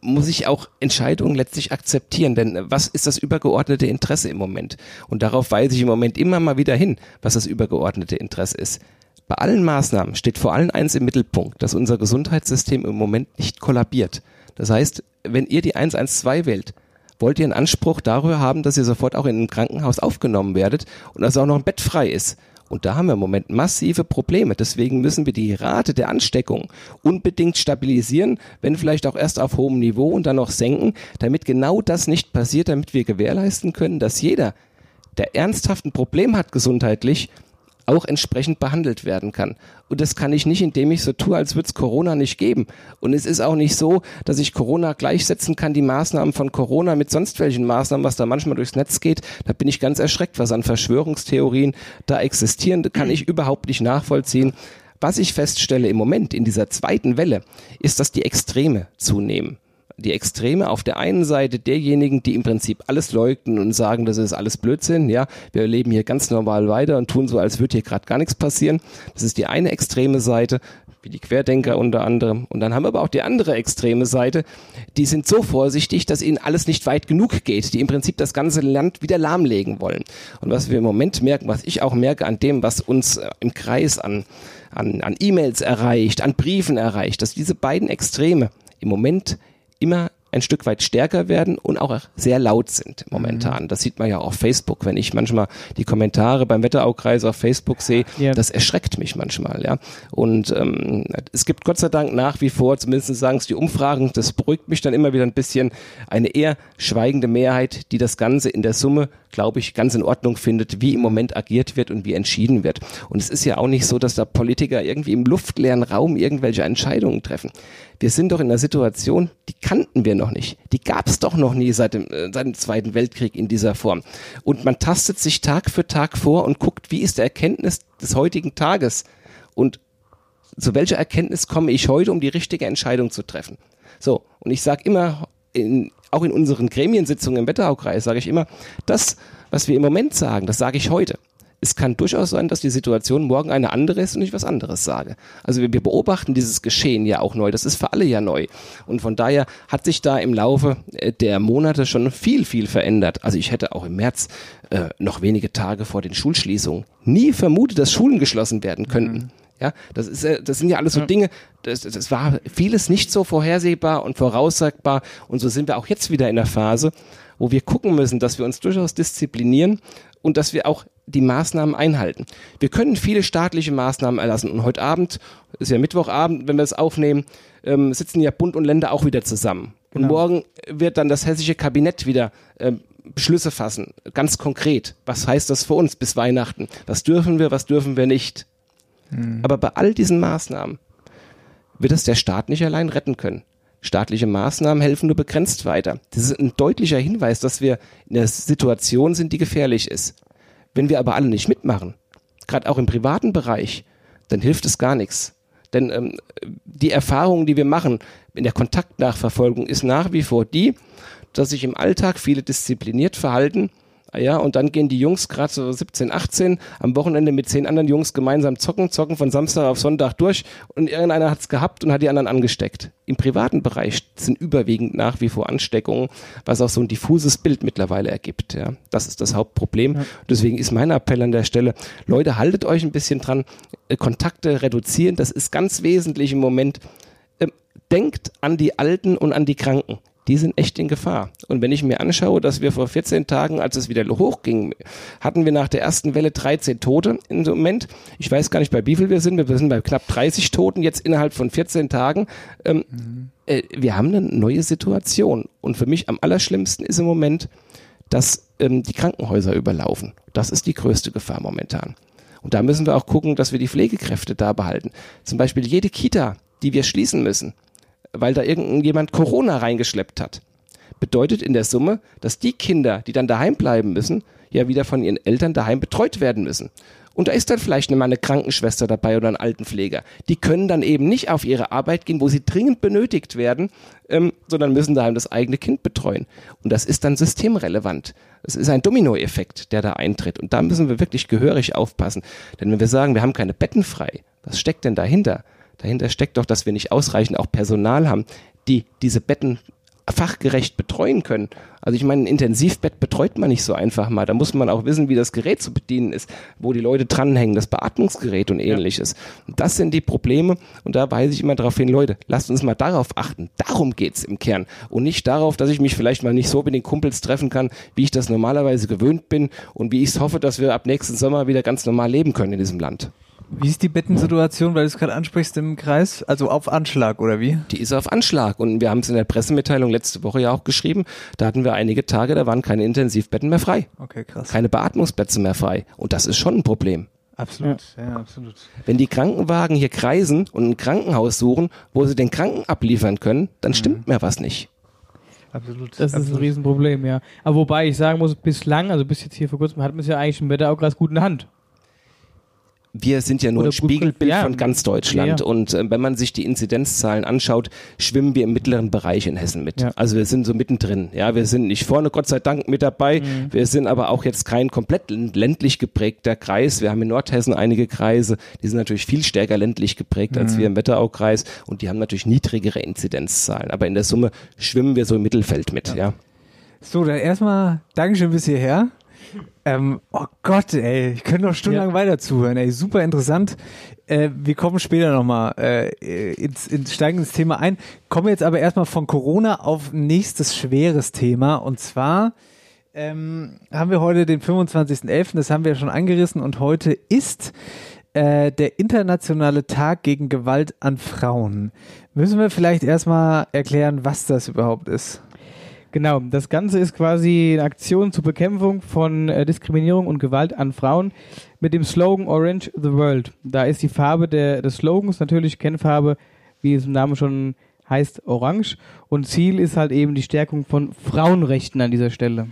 muss ich auch Entscheidungen letztlich akzeptieren, denn was ist das übergeordnete Interesse im Moment? Und darauf weise ich im Moment immer mal wieder hin, was das übergeordnete Interesse ist. Bei allen Maßnahmen steht vor allem eins im Mittelpunkt, dass unser Gesundheitssystem im Moment nicht kollabiert. Das heißt, wenn ihr die 112 wählt, wollt ihr einen Anspruch darüber haben, dass ihr sofort auch in einem Krankenhaus aufgenommen werdet und dass auch noch ein Bett frei ist. Und da haben wir im Moment massive Probleme. Deswegen müssen wir die Rate der Ansteckung unbedingt stabilisieren, wenn vielleicht auch erst auf hohem Niveau und dann noch senken, damit genau das nicht passiert, damit wir gewährleisten können, dass jeder, der ernsthaft ein Problem hat gesundheitlich, auch entsprechend behandelt werden kann. Und das kann ich nicht, indem ich so tue, als würde es Corona nicht geben. Und es ist auch nicht so, dass ich Corona gleichsetzen kann, die Maßnahmen von Corona mit sonst welchen Maßnahmen, was da manchmal durchs Netz geht. Da bin ich ganz erschreckt, was an Verschwörungstheorien da existieren. Das kann ich überhaupt nicht nachvollziehen. Was ich feststelle im Moment in dieser zweiten Welle, ist, dass die Extreme zunehmen die Extreme auf der einen Seite derjenigen, die im Prinzip alles leugnen und sagen, das ist alles Blödsinn, ja, wir leben hier ganz normal weiter und tun so, als würde hier gerade gar nichts passieren. Das ist die eine extreme Seite, wie die Querdenker unter anderem. Und dann haben wir aber auch die andere extreme Seite, die sind so vorsichtig, dass ihnen alles nicht weit genug geht, die im Prinzip das ganze Land wieder lahmlegen wollen. Und was wir im Moment merken, was ich auch merke an dem, was uns äh, im Kreis an an, an E-Mails erreicht, an Briefen erreicht, dass diese beiden Extreme im Moment immer ein Stück weit stärker werden und auch sehr laut sind momentan. Das sieht man ja auch auf Facebook, wenn ich manchmal die Kommentare beim Wetteraukreis auf Facebook sehe, Ja. das erschreckt mich manchmal, ja. Und ähm, es gibt Gott sei Dank nach wie vor, zumindest sagen es die Umfragen, das beruhigt mich dann immer wieder ein bisschen, eine eher schweigende Mehrheit, die das Ganze in der Summe, glaube ich, ganz in Ordnung findet, wie im Moment agiert wird und wie entschieden wird. Und es ist ja auch nicht so, dass da Politiker irgendwie im luftleeren Raum irgendwelche Entscheidungen treffen. Wir sind doch in einer Situation, die kannten wir noch nicht. Die gab es doch noch nie seit dem, äh, seit dem Zweiten Weltkrieg in dieser Form. Und man tastet sich Tag für Tag vor und guckt, wie ist der Erkenntnis des heutigen Tages und zu welcher Erkenntnis komme ich heute, um die richtige Entscheidung zu treffen. So, und ich sage immer, in, auch in unseren Gremiensitzungen im Wetteraukreis sage ich immer, das, was wir im Moment sagen, das sage ich heute. Es kann durchaus sein, dass die Situation morgen eine andere ist und ich was anderes sage. Also wir, wir beobachten dieses Geschehen ja auch neu. Das ist für alle ja neu. Und von daher hat sich da im Laufe äh, der Monate schon viel, viel verändert. Also ich hätte auch im März äh, noch wenige Tage vor den Schulschließungen nie vermutet, dass Schulen geschlossen werden könnten. Ja, das ist, äh, das sind ja alles so Dinge, das, das war vieles nicht so vorhersehbar und voraussagbar. Und so sind wir auch jetzt wieder in der Phase, wo wir gucken müssen, dass wir uns durchaus disziplinieren und dass wir auch die Maßnahmen einhalten. Wir können viele staatliche Maßnahmen erlassen und heute Abend, ist ja Mittwochabend, wenn wir es aufnehmen, ähm, sitzen ja Bund und Länder auch wieder zusammen. Und Genau. morgen wird dann das hessische Kabinett wieder ähm, Beschlüsse fassen, ganz konkret. Was heißt das für uns bis Weihnachten? Was dürfen wir, was dürfen wir nicht? Aber bei all diesen Maßnahmen wird es der Staat nicht allein retten können. Staatliche Maßnahmen helfen nur begrenzt weiter. Das ist ein deutlicher Hinweis, dass wir in einer Situation sind, die gefährlich ist. Wenn wir aber alle nicht mitmachen, gerade auch im privaten Bereich, dann hilft es gar nichts. Denn ähm, die Erfahrung, die wir machen in der Kontaktnachverfolgung, ist nach wie vor die, dass sich im Alltag viele diszipliniert verhalten. Ja, und dann gehen die Jungs gerade so 17, 18 am Wochenende mit zehn anderen Jungs gemeinsam zocken, zocken von Samstag auf Sonntag durch und irgendeiner hat's gehabt und hat die anderen angesteckt. Im privaten Bereich sind überwiegend nach wie vor Ansteckungen, was auch so ein diffuses Bild mittlerweile ergibt. Ja, das ist das Hauptproblem. Deswegen ist mein Appell an der Stelle, Leute, haltet euch ein bisschen dran, äh, Kontakte reduzieren, das ist ganz wesentlich im Moment. Ähm, denkt an die Alten und an die Kranken. Die sind echt in Gefahr. Und wenn ich mir anschaue, dass wir vor 14 Tagen, als es wieder hochging, hatten wir nach der ersten Welle 13 Tote im Moment. Ich weiß gar nicht, bei wie viel wir sind. Wir sind bei knapp 30 Toten jetzt innerhalb von 14 Tagen. Ähm, äh, wir haben eine neue Situation. Und für mich am allerschlimmsten ist im Moment, dass ähm, die Krankenhäuser überlaufen. Das ist die größte Gefahr momentan. Und da müssen wir auch gucken, dass wir die Pflegekräfte da behalten. Zum Beispiel jede Kita, die wir schließen müssen, weil da irgendjemand Corona reingeschleppt hat, bedeutet in der Summe, dass die Kinder, die dann daheim bleiben müssen, ja wieder von ihren Eltern daheim betreut werden müssen. Und da ist dann vielleicht mal eine Krankenschwester dabei oder ein Altenpfleger. Die können dann eben nicht auf ihre Arbeit gehen, wo sie dringend benötigt werden, ähm, sondern müssen daheim das eigene Kind betreuen. Und das ist dann systemrelevant. Es ist ein Dominoeffekt, der da eintritt. Und da müssen wir wirklich gehörig aufpassen. Denn wenn wir sagen, wir haben keine Betten frei, was steckt denn dahinter? Dahinter steckt doch, dass wir nicht ausreichend auch Personal haben, die diese Betten fachgerecht betreuen können. Also ich meine, ein Intensivbett betreut man nicht so einfach mal. Da muss man auch wissen, wie das Gerät zu bedienen ist, wo die Leute dranhängen, das Beatmungsgerät und ähnliches. Und das sind die Probleme und da weise ich immer darauf hin, Leute, lasst uns mal darauf achten. Darum geht's im Kern und nicht darauf, dass ich mich vielleicht mal nicht so mit den Kumpels treffen kann, wie ich das normalerweise gewöhnt bin und wie ich es hoffe, dass wir ab nächsten Sommer wieder ganz normal leben können in diesem Land. Wie ist die Bettensituation, weil du es gerade ansprichst im Kreis? Also auf Anschlag oder wie? Die ist auf Anschlag. Und wir haben es in der Pressemitteilung letzte Woche ja auch geschrieben. Da hatten wir einige Tage, da waren keine Intensivbetten mehr frei. Okay, krass. Keine Beatmungsplätze mehr frei. Und das ist schon ein Problem. Absolut, ja, absolut. Wenn die Krankenwagen hier kreisen und ein Krankenhaus suchen, wo sie den Kranken abliefern können, dann stimmt mir was nicht. Absolut. Das ist ein absolut. Riesenproblem, ja. Aber wobei ich sagen muss, bislang, also bis jetzt hier vor kurzem, hat man es ja eigentlich im Wetter auch ganz gut in der Hand. Wir sind ja nur ein Spiegelbild ja, von ganz Deutschland. ja. Und äh, wenn man sich die Inzidenzzahlen anschaut, schwimmen wir im mittleren Bereich in Hessen mit. Ja. Also wir sind so mittendrin. Ja, wir sind nicht vorne, Gott sei Dank, mit dabei. Mhm. Wir sind aber auch jetzt kein komplett ländlich geprägter Kreis. Wir haben in Nordhessen einige Kreise, die sind natürlich viel stärker ländlich geprägt Mhm. als wir im Wetteraukreis und die haben natürlich niedrigere Inzidenzzahlen. Aber in der Summe schwimmen wir so im Mittelfeld mit. Ja. So, dann erstmal Dankeschön bis hierher. Ähm, oh Gott, ey, ich könnte noch stundenlang Ja. weiter zuhören, ey, super interessant. Äh, wir kommen später nochmal äh, ins, ins steigen ins Thema ein. Kommen jetzt aber erstmal von Corona auf nächstes schweres Thema und zwar ähm, haben wir heute den 25.11., das haben wir ja schon angerissen und heute ist äh, der internationale Tag gegen Gewalt an Frauen. Müssen wir vielleicht erstmal erklären, was das überhaupt ist? Genau, das Ganze ist quasi eine Aktion zur Bekämpfung von äh, Diskriminierung und Gewalt an Frauen mit dem Slogan Orange the World. Da ist die Farbe der, des Slogans natürlich Kennfarbe, wie es im Namen schon heißt, orange. Und Ziel ist halt eben die Stärkung von Frauenrechten an dieser Stelle.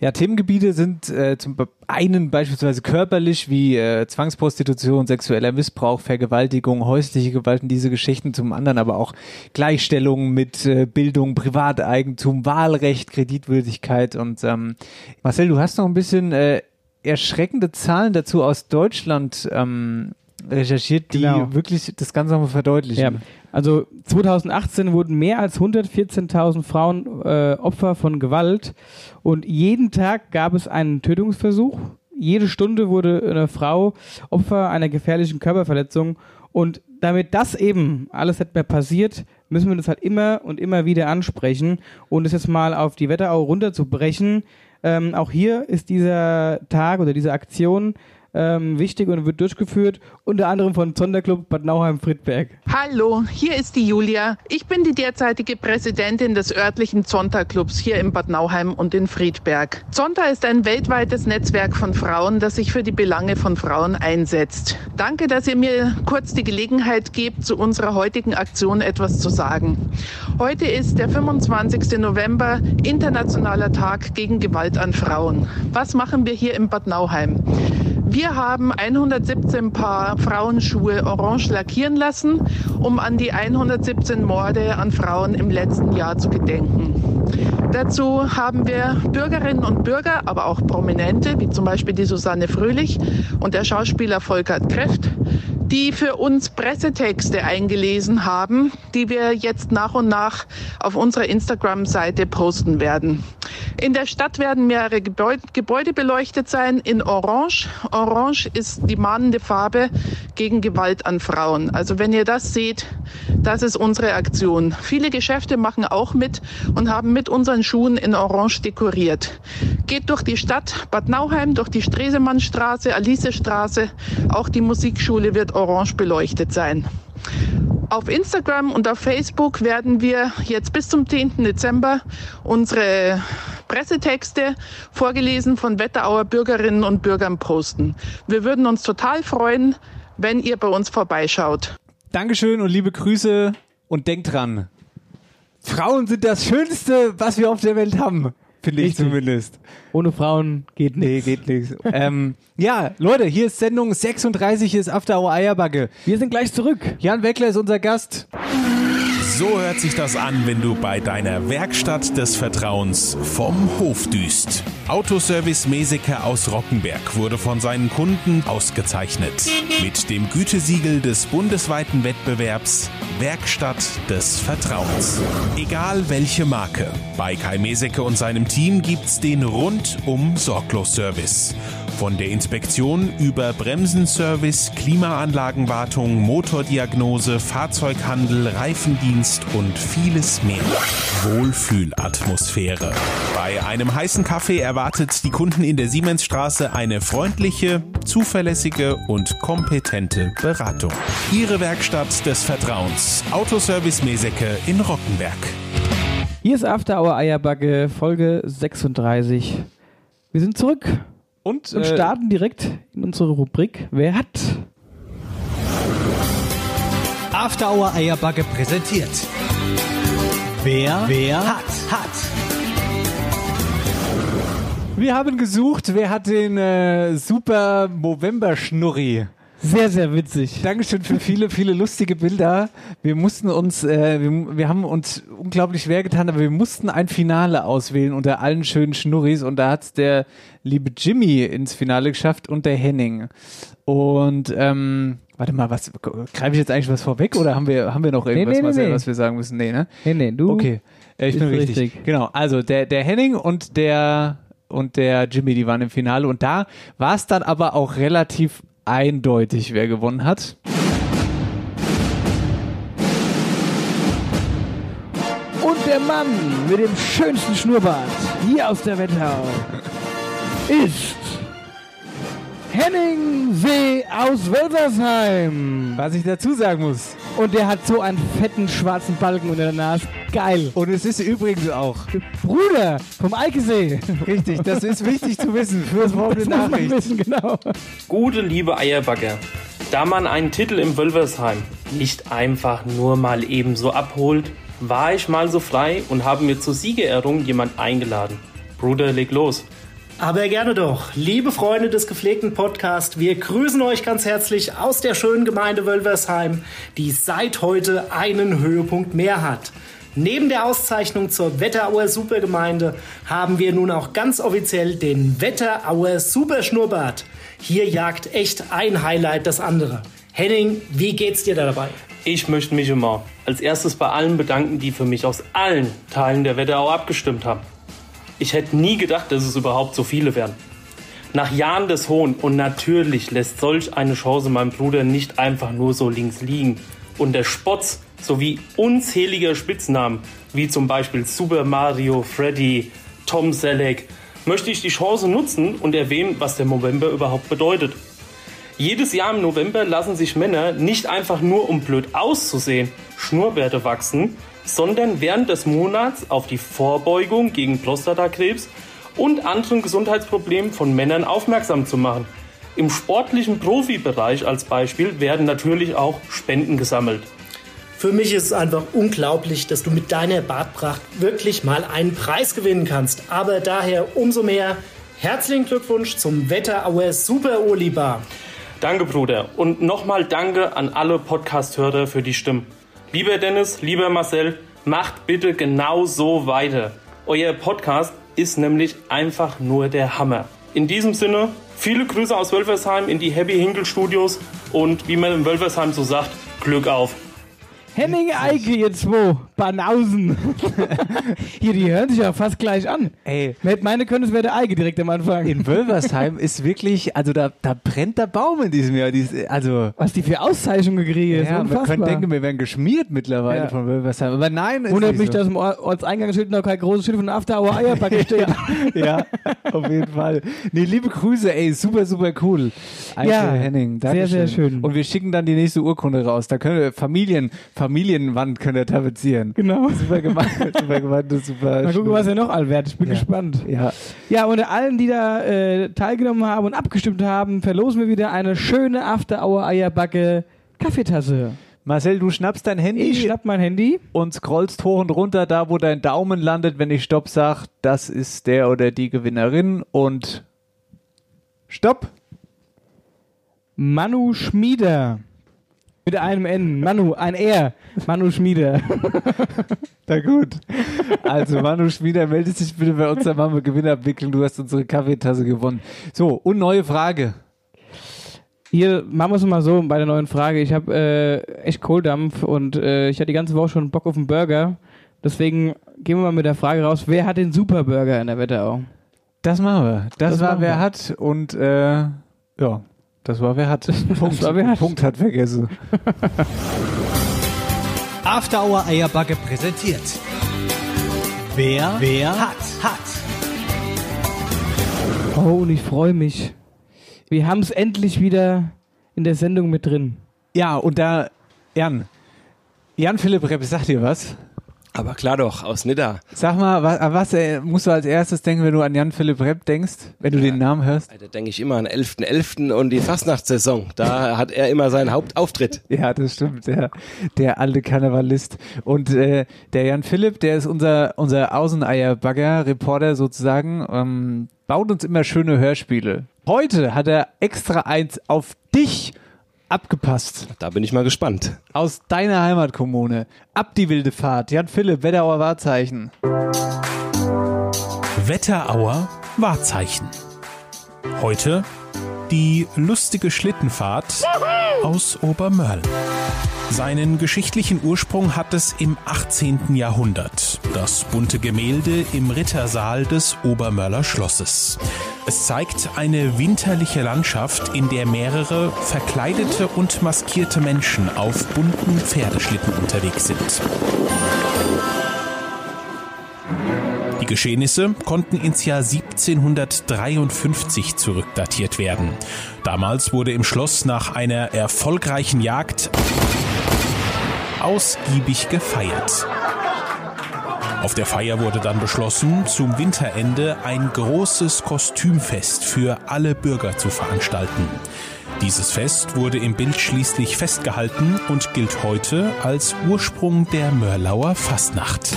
Ja, Themengebiete sind äh, zum einen beispielsweise körperlich wie äh, Zwangsprostitution, sexueller Missbrauch, Vergewaltigung, häusliche Gewalt und diese Geschichten, zum anderen aber auch Gleichstellung mit äh, Bildung, Privateigentum, Wahlrecht, Kreditwürdigkeit und ähm, Marcel, du hast noch ein bisschen äh, erschreckende Zahlen dazu aus Deutschland ähm, recherchiert, die Genau. wirklich das Ganze nochmal verdeutlichen. Ja, also 2018 wurden mehr als 114.000 Frauen äh, Opfer von Gewalt und jeden Tag gab es einen Tötungsversuch. Jede Stunde wurde eine Frau Opfer einer gefährlichen Körperverletzung und damit das eben alles nicht mehr passiert, müssen wir das halt immer und immer wieder ansprechen und es jetzt mal auf die Wetterau runterzubrechen. Ähm, auch hier ist dieser Tag oder diese Aktion ähm, wichtig und wird durchgeführt, unter anderem von Sonderclub Bad Nauheim-Friedberg. Hallo, hier ist die Julia. Ich bin die derzeitige Präsidentin des örtlichen Zonta-Clubs hier in Bad Nauheim und in Friedberg. Zonta ist ein weltweites Netzwerk von Frauen, das sich für die Belange von Frauen einsetzt. Danke, dass ihr mir kurz die Gelegenheit gebt, zu unserer heutigen Aktion etwas zu sagen. Heute ist der 25. November, Internationaler Tag gegen Gewalt an Frauen. Was machen wir hier in Bad Nauheim? Wir haben 117 Paar Frauenschuhe orange lackieren lassen, um an die 117 Morde an Frauen im letzten Jahr zu gedenken. Dazu haben wir Bürgerinnen und Bürger, aber auch Prominente, wie zum Beispiel die Susanne Fröhlich und der Schauspieler Volkert Kräft, die für uns Pressetexte eingelesen haben, die wir jetzt nach und nach auf unserer Instagram-Seite posten werden. In der Stadt werden mehrere Gebäude beleuchtet sein in Orange. Orange ist die mahnende Farbe gegen Gewalt an Frauen. Also wenn ihr das seht, das ist unsere Aktion. Viele Geschäfte machen auch mit und haben mit unseren Schuhen in Orange dekoriert. Geht durch die Stadt Bad Nauheim, durch die Stresemannstraße, Alicestraße. Auch die Musikschule wird orange beleuchtet sein. Auf Instagram und auf Facebook werden wir jetzt bis zum 10. Dezember unsere Pressetexte vorgelesen von Wetterauer Bürgerinnen und Bürgern posten. Wir würden uns total freuen, wenn ihr bei uns vorbeischaut. Dankeschön und liebe Grüße und denkt dran. Frauen sind das Schönste, was wir auf der Welt haben. Finde ich Richtig. zumindest. Ohne Frauen geht Nee, nichts. geht nichts. ähm, ja, Leute, hier ist Sendung 36, ist After Hour Eierbacke. Wir sind gleich zurück. Jan Weckler ist unser Gast. So hört sich das an, wenn du bei deiner Werkstatt des Vertrauens vom Hof düst. Autoservice Meseke aus Rockenberg wurde von seinen Kunden ausgezeichnet. Mit dem Gütesiegel des bundesweiten Wettbewerbs Werkstatt des Vertrauens. Egal welche Marke. Bei Kai Meseke und seinem Team gibt's den rundum sorglos Service. Von der Inspektion über Bremsenservice, Klimaanlagenwartung, Motordiagnose, Fahrzeughandel, Reifendienst und vieles mehr. Wohlfühlatmosphäre. Bei einem heißen Kaffee erwartet die Kunden in der Siemensstraße eine freundliche, zuverlässige und kompetente Beratung. Ihre Werkstatt des Vertrauens. Autoservice Mesecke in Rockenberg. Hier ist After Hour Eierbacke, Folge 36. Wir sind zurück Und, und äh, starten direkt in unsere Rubrik Wer hat? After Hour Eierbacke präsentiert. Wer, wer hat, hat. wir haben gesucht, wer hat den äh, super Movember-Schnurri. Sehr, sehr witzig. Dankeschön für viele, viele lustige Bilder. Wir mussten uns, äh, wir, wir haben uns unglaublich schwer getan, aber wir mussten ein Finale auswählen unter allen schönen Schnurris und da hat's der liebe Jimmy ins Finale geschafft und der Henning. Und ähm, warte mal, was greife ich jetzt eigentlich was vorweg oder haben wir haben wir noch irgendwas, nee, nee, was, nee. was wir sagen müssen? Nee, ne? Nee, nee, du. Okay, äh, ich bin richtig. richtig. Genau, also der, der Henning und der und der Jimmy, die waren im Finale und da war es dann aber auch relativ eindeutig, wer gewonnen hat. Und der Mann mit dem schönsten Schnurrbart hier aus der Wetterau ist Henning See aus Wölversheim. Was ich dazu sagen muss. Und der hat so einen fetten schwarzen Balken unter der Nase. Geil. Und es ist übrigens auch Bruder vom Eikesee. richtig, das ist wichtig zu wissen für das Wort Das muss man Nachricht. wissen, genau. Gute liebe Eierbagger, da man einen Titel im Wölversheim nicht einfach nur mal ebenso abholt, war ich mal so frei und habe mir zur Siegerehrung jemand eingeladen. Bruder, leg los. Aber gerne doch. Liebe Freunde des gepflegten Podcasts, wir grüßen euch ganz herzlich aus der schönen Gemeinde Wölversheim, die seit heute einen Höhepunkt mehr hat. Neben der Auszeichnung zur Wetterauer Supergemeinde haben wir nun auch ganz offiziell den Wetterauer Superschnurrbart. Hier jagt echt ein Highlight das andere. Henning, wie geht's dir da dabei? Ich möchte mich immer als erstes bei allen bedanken, die für mich aus allen Teilen der Wetterau abgestimmt haben. Ich hätte nie gedacht, dass es überhaupt so viele werden. Nach Jahren des Hohn und natürlich lässt solch eine Chance meinem Bruder nicht einfach nur so links liegen. Und der Spotz sowie unzähliger Spitznamen, wie zum Beispiel Super Mario, Freddy, Tom Selleck, möchte ich die Chance nutzen und erwähnen, was der November überhaupt bedeutet. Jedes Jahr im November lassen sich Männer nicht einfach nur um blöd auszusehen Schnurrbärte wachsen, sondern während des Monats auf die Vorbeugung gegen Prostatakrebs und anderen Gesundheitsproblemen von Männern aufmerksam zu machen. Im sportlichen Profibereich als Beispiel werden natürlich auch Spenden gesammelt. Für mich ist es einfach unglaublich, dass du mit deiner Bartpracht wirklich mal einen Preis gewinnen kannst. Aber daher umso mehr herzlichen Glückwunsch zum Wetterauer Super Olibar. Danke, Bruder. Und nochmal danke an alle Podcast-Hörer für die Stimmen. Lieber Dennis, lieber Marcel, macht bitte genau so weiter. Euer Podcast ist nämlich einfach nur der Hammer. In diesem Sinne, viele Grüße aus Wölfersheim in die Happy Hinkel Studios und wie man in Wölfersheim so sagt, Glück auf. Henning Eike, ihr zwei, Banausen. Hier, die hören sich ja fast gleich an. Ey. Man hätte meine können, es wäre der Eike direkt am Anfang. In Wölversheim ist wirklich, also da, da brennt der Baum in diesem Jahr. Dies, also, Was die für Auszeichnungen gekriegt ja, ist, man könnte denken, wir wären geschmiert mittlerweile Ja. von Wölversheim. Aber nein, ist Wundert mich, so. dass im Or- Ortseingangsschild noch kein großes Schild von After Hour Eierbacke steht. ja, auf jeden Fall. Nee, liebe Grüße, ey, super, super cool. Eike Ja, Henning, sehr, Dankeschön. sehr schön. Und wir schicken dann die nächste Urkunde raus. Da können wir Familien, Familienwand können wir tapezieren. Genau. Super gemeint, super gemeint, und super. Mal gucken, was er noch all wird. Ich bin Ja. gespannt. Ja. Ja, und allen, die da äh, teilgenommen haben und abgestimmt haben, verlosen wir wieder eine schöne After Hour Eierbacke Kaffeetasse. Marcel, du schnappst dein Handy Ich schnapp mein Handy. und scrollst hoch und runter, da wo dein Daumen landet, wenn ich Stopp sag, das ist der oder die Gewinnerin und Stopp. Manu Schmieder. Mit einem N. Manu, ein R. Manu Schmieder. Na gut. Also Manu Schmieder, melde dich bitte bei uns, dann machen wir Gewinnabwicklung. Du hast unsere Kaffeetasse gewonnen. So, und neue Frage. Hier machen wir es mal so bei der neuen Frage. Ich habe äh, echt Kohldampf und äh, ich hatte die ganze Woche schon Bock auf einen Burger. Deswegen gehen wir mal mit der Frage raus, wer hat den Superburger in der Wetterau? Das machen wir. Das, Das war wer wir. hat und äh, ja, das war wer hat. Punkt, war wer hat. Punkt hat vergessen. After Hour Eierbacke präsentiert. Wer, wer hat, hat. Oh, und ich freue mich. Wir haben es endlich wieder in der Sendung mit drin. Ja, und da, Jan, Jan Philipp Repp, sag dir was? Aber klar doch, aus Nidda. Sag mal, was, an was äh, musst du als erstes denken, wenn du an Jan Philipp Repp denkst, wenn du den Namen hörst? Da denke ich immer an 11.11. und die Fastnachtssaison. Da hat er immer seinen Hauptauftritt. Ja, das stimmt, der, der alte Karnevalist. Und äh, der Jan Philipp, der ist unser, unser Außeneierbagger, Reporter sozusagen, ähm, baut uns immer schöne Hörspiele. Heute hat er extra eins auf dich abgepasst. Da bin ich mal gespannt. Aus deiner Heimatkommune. Ab die wilde Fahrt. Jan Philipp, Wetterauer Wahrzeichen. Wetterauer Wahrzeichen. Heute die lustige Schlittenfahrt aus Obermörl. Seinen geschichtlichen Ursprung hat es im 18. Jahrhundert. Das bunte Gemälde im Rittersaal des Obermörler Schlosses. Es zeigt eine winterliche Landschaft, in der mehrere verkleidete und maskierte Menschen auf bunten Pferdeschlitten unterwegs sind. Die Geschehnisse konnten ins Jahr 1753 zurückdatiert werden. Damals wurde im Schloss nach einer erfolgreichen Jagd ausgiebig gefeiert. Auf der Feier wurde dann beschlossen, zum Winterende ein großes Kostümfest für alle Bürger zu veranstalten. Dieses Fest wurde im Bild schließlich festgehalten und gilt heute als Ursprung der Mörlauer Fastnacht.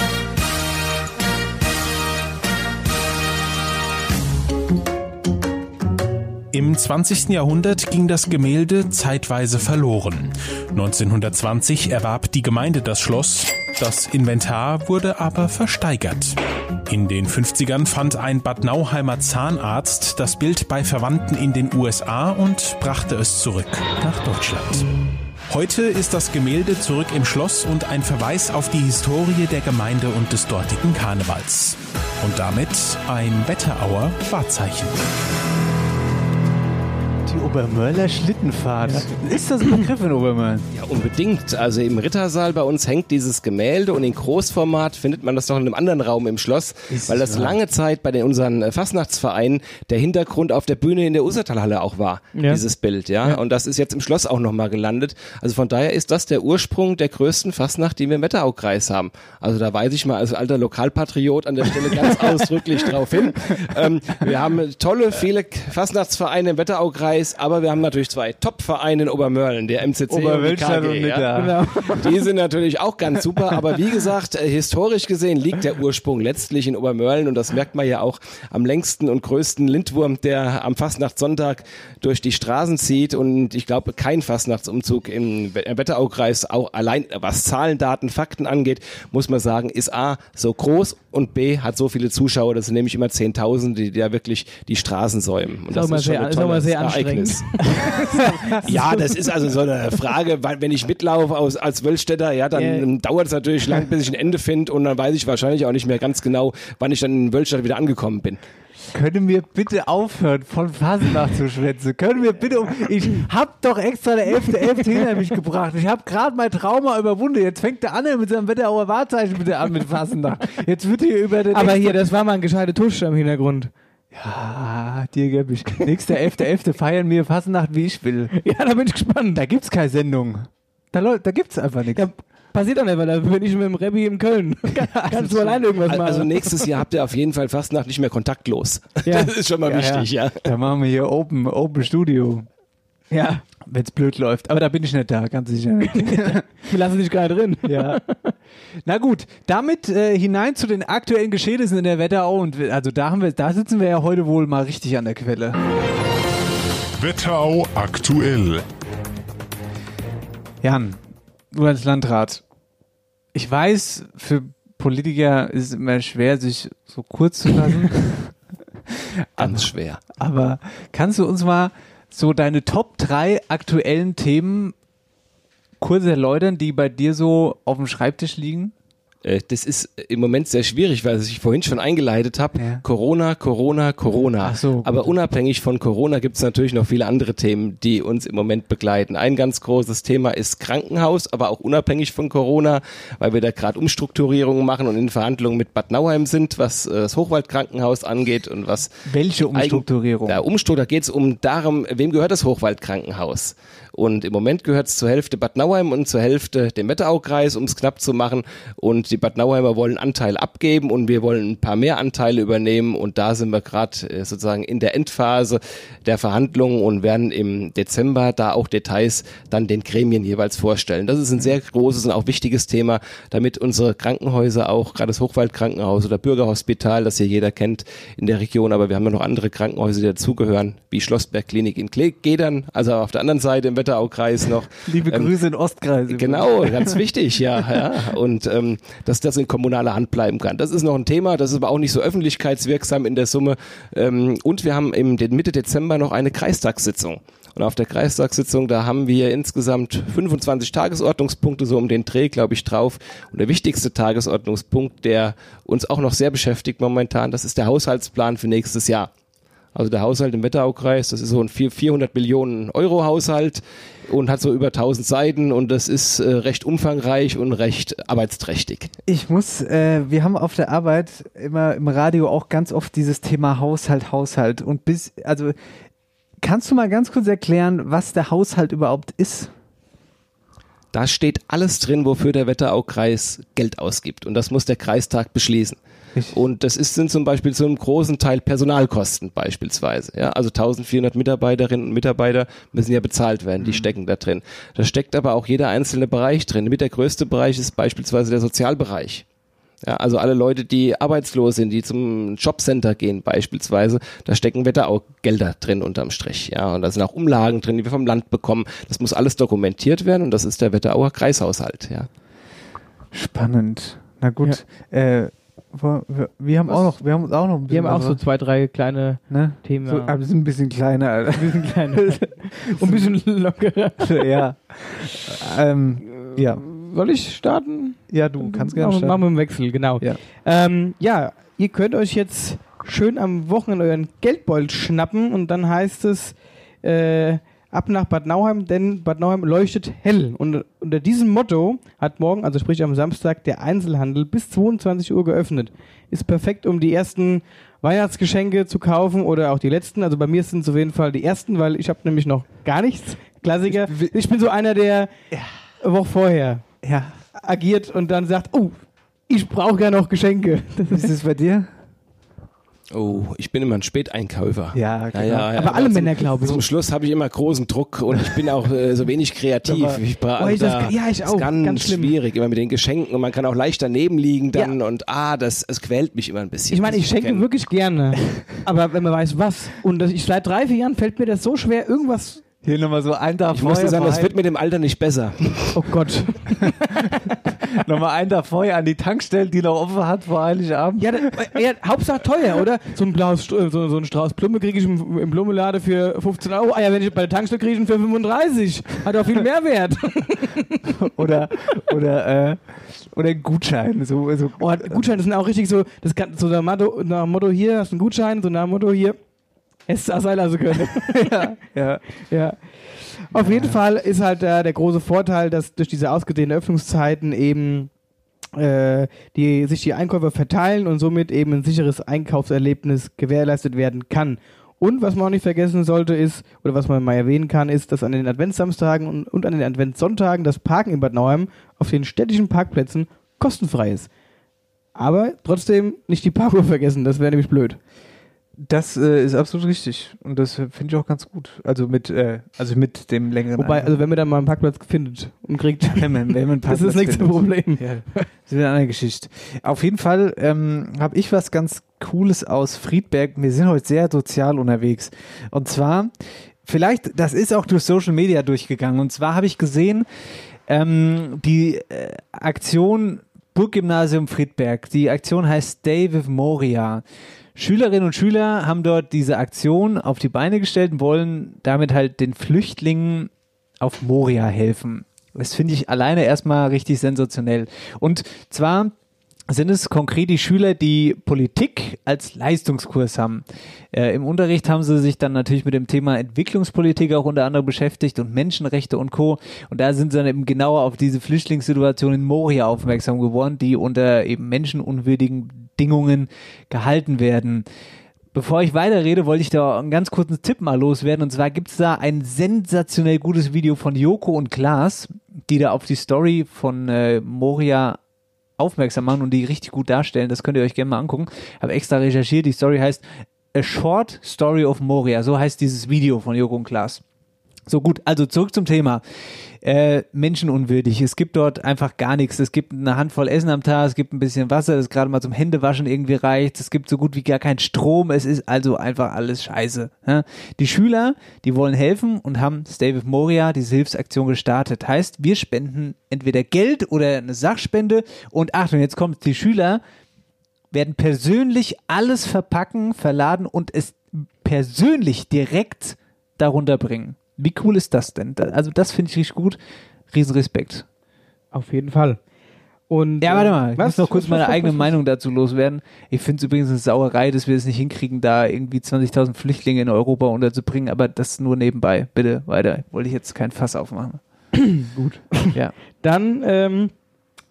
Im 20. Jahrhundert ging das Gemälde zeitweise verloren. 1920 erwarb die Gemeinde das Schloss, das Inventar wurde aber versteigert. In den 50ern fand ein Bad Nauheimer Zahnarzt das Bild bei Verwandten in den USA und brachte es zurück nach Deutschland. Heute ist das Gemälde zurück im Schloss und ein Verweis auf die Historie der Gemeinde und des dortigen Karnevals. Und damit ein Wetterauer Wahrzeichen. Die Obermörler Schlittenfahrt. Ist das ein Begriff in Obermörlen? Ja, unbedingt. Also im Rittersaal bei uns hängt dieses Gemälde und in Großformat findet man das noch in einem anderen Raum im Schloss, Ist weil das wahr? lange Zeit bei den, unseren äh, Fastnachtsvereinen der Hintergrund auf der Bühne in der Usertalhalle auch war, Ja. dieses Bild, ja? Und das ist jetzt im Schloss auch nochmal gelandet. Also von daher ist das der Ursprung der größten Fastnacht, die wir im Wetteraukreis haben. Also da weise ich mal als alter Lokalpatriot an der Stelle ganz ausdrücklich drauf hin. Ähm, wir haben tolle, viele Fastnachtsvereine im Wetteraukreis, aber wir haben natürlich zwei Top-Vereine in Obermörlen, der MCC und die KG, und ja? Nidda. Die sind natürlich auch ganz super, aber wie gesagt, äh, historisch gesehen liegt der Ursprung letztlich in Obermörlen und das merkt man ja auch am längsten und größten Lindwurm, der am Fastnachtssonntag durch die Straßen zieht und ich glaube, kein Fastnachtsumzug im We- Wetteraukreis, auch allein was Zahlen, Daten, Fakten angeht, muss man sagen, ist A, so groß und B, hat so viele Zuschauer, das sind nämlich immer 10.000, die da wirklich die Straßen säumen. Und Ist auch mal sehr- ist auch mal sehr Ereignis. ja, das ist also so eine Frage, weil wenn ich mitlaufe aus, als Wölstädter, ja, dann Ja. dauert es natürlich lang, bis ich ein Ende finde und dann weiß ich wahrscheinlich auch nicht mehr ganz genau, wann ich dann in Wölstadt wieder angekommen bin. Können wir bitte aufhören, von Fasnacht zu schwätzen? Können wir bitte um. Ich hab doch extra der 11.11. hinter mich gebracht. Ich hab gerade mein Trauma überwunden. Jetzt fängt der Anne mit seinem Wetterauer Wahrzeichen bitte an mit Fasnacht. Jetzt wird hier über den. Aber hier, das war mal ein gescheiter Tusch im Hintergrund. Ah, dir geb ich. Nächster 11.11. feiern wir Fasnacht, wie ich will. Ja, da bin ich gespannt. Da gibt's keine Sendung. Da, da gibt's einfach nichts. Ja, passiert doch nicht, weil da bin ich mit dem Rebbi in Köln. Kannst du alleine irgendwas machen. Also nächstes Jahr habt ihr auf jeden Fall Fastnacht nicht mehr kontaktlos. Ja. Das ist schon mal Ja, wichtig, ja. Da machen wir hier Open, Open Studio. Ja, Wenn's blöd läuft. Aber da bin ich nicht da, ganz sicher. wir lassen dich gar nicht drin. Ja. Na gut, damit äh, hinein zu den aktuellen Geschehnissen in der Wetterau und also da haben wir, da sitzen wir ja heute wohl mal richtig an der Quelle. Wetterau aktuell. Jan, du als Landrat, ich weiß, für Politiker ist es immer schwer, sich so kurz zu fassen, Ganz schwer. aber kannst du uns mal so deine Top 3 aktuellen Themen kurz erläutern, die bei dir so auf dem Schreibtisch liegen? Äh, Das ist im Moment sehr schwierig, weil ich vorhin schon eingeleitet habe. Ja. Corona, Corona, Corona. Ach so. Aber unabhängig von Corona gibt es natürlich noch viele andere Themen, die uns im Moment begleiten. Ein ganz großes Thema ist Krankenhaus, aber auch unabhängig von Corona, weil wir da gerade Umstrukturierungen machen und in Verhandlungen mit Bad Nauheim sind, was äh, das Hochwaldkrankenhaus angeht und was Welche Umstrukturierung? der Umsturz, da geht es um darum, wem gehört das Hochwaldkrankenhaus? Und im Moment gehört es zur Hälfte Bad Nauheim und zur Hälfte dem Wetteraukreis, um es knapp zu machen. Und die Bad Nauheimer wollen Anteil abgeben und wir wollen ein paar mehr Anteile übernehmen. Und da sind wir gerade äh, sozusagen in der Endphase der Verhandlungen und werden im Dezember da auch Details dann den Gremien jeweils vorstellen. Das ist ein sehr großes und auch wichtiges Thema, damit unsere Krankenhäuser auch, gerade das Hochwaldkrankenhaus oder Bürgerhospital, das hier jeder kennt in der Region, aber wir haben ja noch andere Krankenhäuser, die dazugehören, wie Schlossberg-Klinik in Gedern, also auf der anderen Seite im Wetteraukreis noch. Liebe Ähm, Grüße in Ostkreis. Genau, ganz wichtig, ja, ja. Und ähm, dass das in kommunaler Hand bleiben kann. Das ist noch ein Thema, das ist aber auch nicht so öffentlichkeitswirksam in der Summe. Ähm, und wir haben im Mitte Dezember noch eine Kreistagssitzung. Und auf der Kreistagssitzung, da haben wir insgesamt 25 Tagesordnungspunkte so um den Dreh, glaube ich, drauf. Und der wichtigste Tagesordnungspunkt, der uns auch noch sehr beschäftigt momentan, das ist der Haushaltsplan für nächstes Jahr. Also der Haushalt im Wetteraukreis, das ist so ein 4- 400 Millionen Euro Haushalt und hat so über 1000 Seiten und das ist äh, recht umfangreich und recht arbeitsträchtig. Ich muss, äh, wir haben auf der Arbeit immer im Radio auch ganz oft dieses Thema Haushalt, Haushalt und bis, also kannst du mal ganz kurz erklären, was der Haushalt überhaupt ist? Da steht alles drin, wofür der Wetteraukreis Geld ausgibt und das muss der Kreistag beschließen. Und das ist, sind zum Beispiel zu einem großen Teil Personalkosten beispielsweise. Ja, also 1400 Mitarbeiterinnen und Mitarbeiter müssen ja bezahlt werden, die stecken da drin. Da steckt aber auch jeder einzelne Bereich drin. Mit der größte Bereich ist beispielsweise der Sozialbereich. Ja, also alle Leute, die arbeitslos sind, die zum Jobcenter gehen beispielsweise, da stecken Wetterau-Gelder drin unterm Strich. Ja, und da sind auch Umlagen drin, die wir vom Land bekommen. Das muss alles dokumentiert werden und das ist der Wetterauer Kreishaushalt. Ja. Spannend. Na gut, äh, wo- wir, wir haben auch noch, wir haben uns auch noch ein Wir bisschen haben auch so was, zwei, drei kleine ne? Themen. So, aber wir sind ein bisschen kleiner, Alter. ein bisschen kleine. Und ein bisschen lockerer. ja. ähm, ja. Soll ich starten? Ja, du kannst gerne starten. machen wir einen Wechsel, genau. Ja. Ähm, ja, ihr könnt euch jetzt schön am Wochenende euren Geldbeutel schnappen und dann heißt es äh, ab nach Bad Nauheim, denn Bad Nauheim leuchtet hell. Und unter diesem Motto hat morgen, also sprich am Samstag, der Einzelhandel bis 22 Uhr geöffnet. Ist perfekt, um die ersten Weihnachtsgeschenke zu kaufen oder auch die letzten. Also bei mir sind es auf jeden Fall die ersten, weil ich habe nämlich noch gar nichts. Klassiker. Ich bin so einer, der eine Woche vorher Ja. agiert und dann sagt, oh, ich brauche ja noch Geschenke. Wie ist es bei dir? Oh, ich bin immer ein Späteinkäufer. Ja, genau. ja, ja, Aber alle zum, Männer, glaube ich. Zum Schluss habe ich immer großen Druck und ich bin auch äh, so wenig kreativ. Aber- ich bra- Oh, ich da das- ja, ich ist auch. Ganz, Ganz schwierig, immer mit den Geschenken und man kann auch leicht daneben liegen dann und ah, das es quält mich immer ein bisschen. Ich meine, ich schenke wirklich gerne. Aber wenn man weiß, was. Und das, ich seit drei, vier Jahren fällt mir das so schwer, irgendwas. Hier nochmal so ein Tag Ich muss dir vorher. sagen, das vor wird mit dem Alter nicht besser. Oh Gott. Nochmal einen Tag vorher an die Tankstelle, die noch offen hat vor Heiligabend. Ja, das, ja, Hauptsache teuer, oder? So ein, blaues, St- so, so ein Strauß Blume kriege ich im, im Blumenlade für 15 Euro. Ah ja, wenn ich bei der Tankstelle kriege ich ihn für 35. Hat auch viel mehr Wert. Oder, oder, äh, oder ein Gutschein. So, so. Oh, Gutscheine sind auch richtig so, das kann, so nach Motto, nach Motto hier hast du einen Gutschein, so nach Motto hier auch sein lassen können. ja, ja. Ja. Auf jeden Fall ist halt äh, der große Vorteil, dass durch diese ausgedehnten Öffnungszeiten eben äh, die, sich die Einkäufer verteilen und somit eben ein sicheres Einkaufserlebnis gewährleistet werden kann. Und was man auch nicht vergessen sollte ist, oder was man mal erwähnen kann, ist, dass an den Adventssamstagen und, und an den Adventssonntagen das Parken in Bad Nauheim auf den städtischen Parkplätzen kostenfrei ist. Aber trotzdem nicht die Parkuhr vergessen, das wäre nämlich blöd. Das äh, ist absolut richtig. Und das finde ich auch ganz gut. Also mit, äh, also mit dem längeren Wobei, also wenn man dann mal einen Parkplatz findet und kriegt, wenn man, wenn man einen das ist das Parkplatz nächste findet. Problem. Ja, das ist wieder eine andere Geschichte. Auf jeden Fall ähm, habe ich was ganz Cooles aus Friedberg. Wir sind heute sehr sozial unterwegs. Und zwar, vielleicht, das ist auch durch Social Media durchgegangen. Und zwar habe ich gesehen, ähm, die äh, Aktion Burggymnasium Friedberg. Die Aktion heißt Stay with Moria. Schülerinnen und Schüler haben dort diese Aktion auf die Beine gestellt und wollen damit halt den Flüchtlingen auf Moria helfen. Das finde ich alleine erstmal richtig sensationell. Und zwar sind es konkret die Schüler, die Politik als Leistungskurs haben. Äh, Im Unterricht haben sie sich dann natürlich mit dem Thema Entwicklungspolitik auch unter anderem beschäftigt und Menschenrechte und Co. Und da sind sie dann eben genauer auf diese Flüchtlingssituation in Moria aufmerksam geworden, die unter eben menschenunwürdigen Bedingungen gehalten werden. Bevor ich weiterrede, wollte ich da einen ganz kurzen Tipp mal loswerden. Und zwar gibt es da ein sensationell gutes Video von Joko und Klaas, die da auf die Story von äh, Moria aufmerksam machen und die richtig gut darstellen. Das könnt ihr euch gerne mal angucken. Habe extra recherchiert. Die Story heißt A Short Story of Moria. So heißt dieses Video von Joko und Klaas. So gut, also zurück zum Thema. Äh, menschenunwürdig. Es gibt dort einfach gar nichts. Es gibt eine Handvoll Essen am Tag, es gibt ein bisschen Wasser, das gerade mal zum Händewaschen irgendwie reicht. Es gibt so gut wie gar keinen Strom. Es ist also einfach alles scheiße. Ja? Die Schüler, die wollen helfen und haben Stay with Moria, diese Hilfsaktion gestartet. Heißt, wir spenden entweder Geld oder eine Sachspende und Achtung, jetzt kommt die Schüler werden persönlich alles verpacken, verladen und es persönlich direkt darunter bringen. Wie cool ist das denn? Also das finde ich richtig gut. Riesenrespekt. Auf jeden Fall. Und, Ja, warte mal, ich muss noch kurz meine eigene Meinung dazu loswerden. Ich finde es übrigens eine Sauerei, dass wir es nicht hinkriegen, da irgendwie 20.000 Flüchtlinge in Europa unterzubringen, aber das nur nebenbei. Bitte weiter. Wollte ich jetzt kein Fass aufmachen. Gut. Ja. Dann, ähm,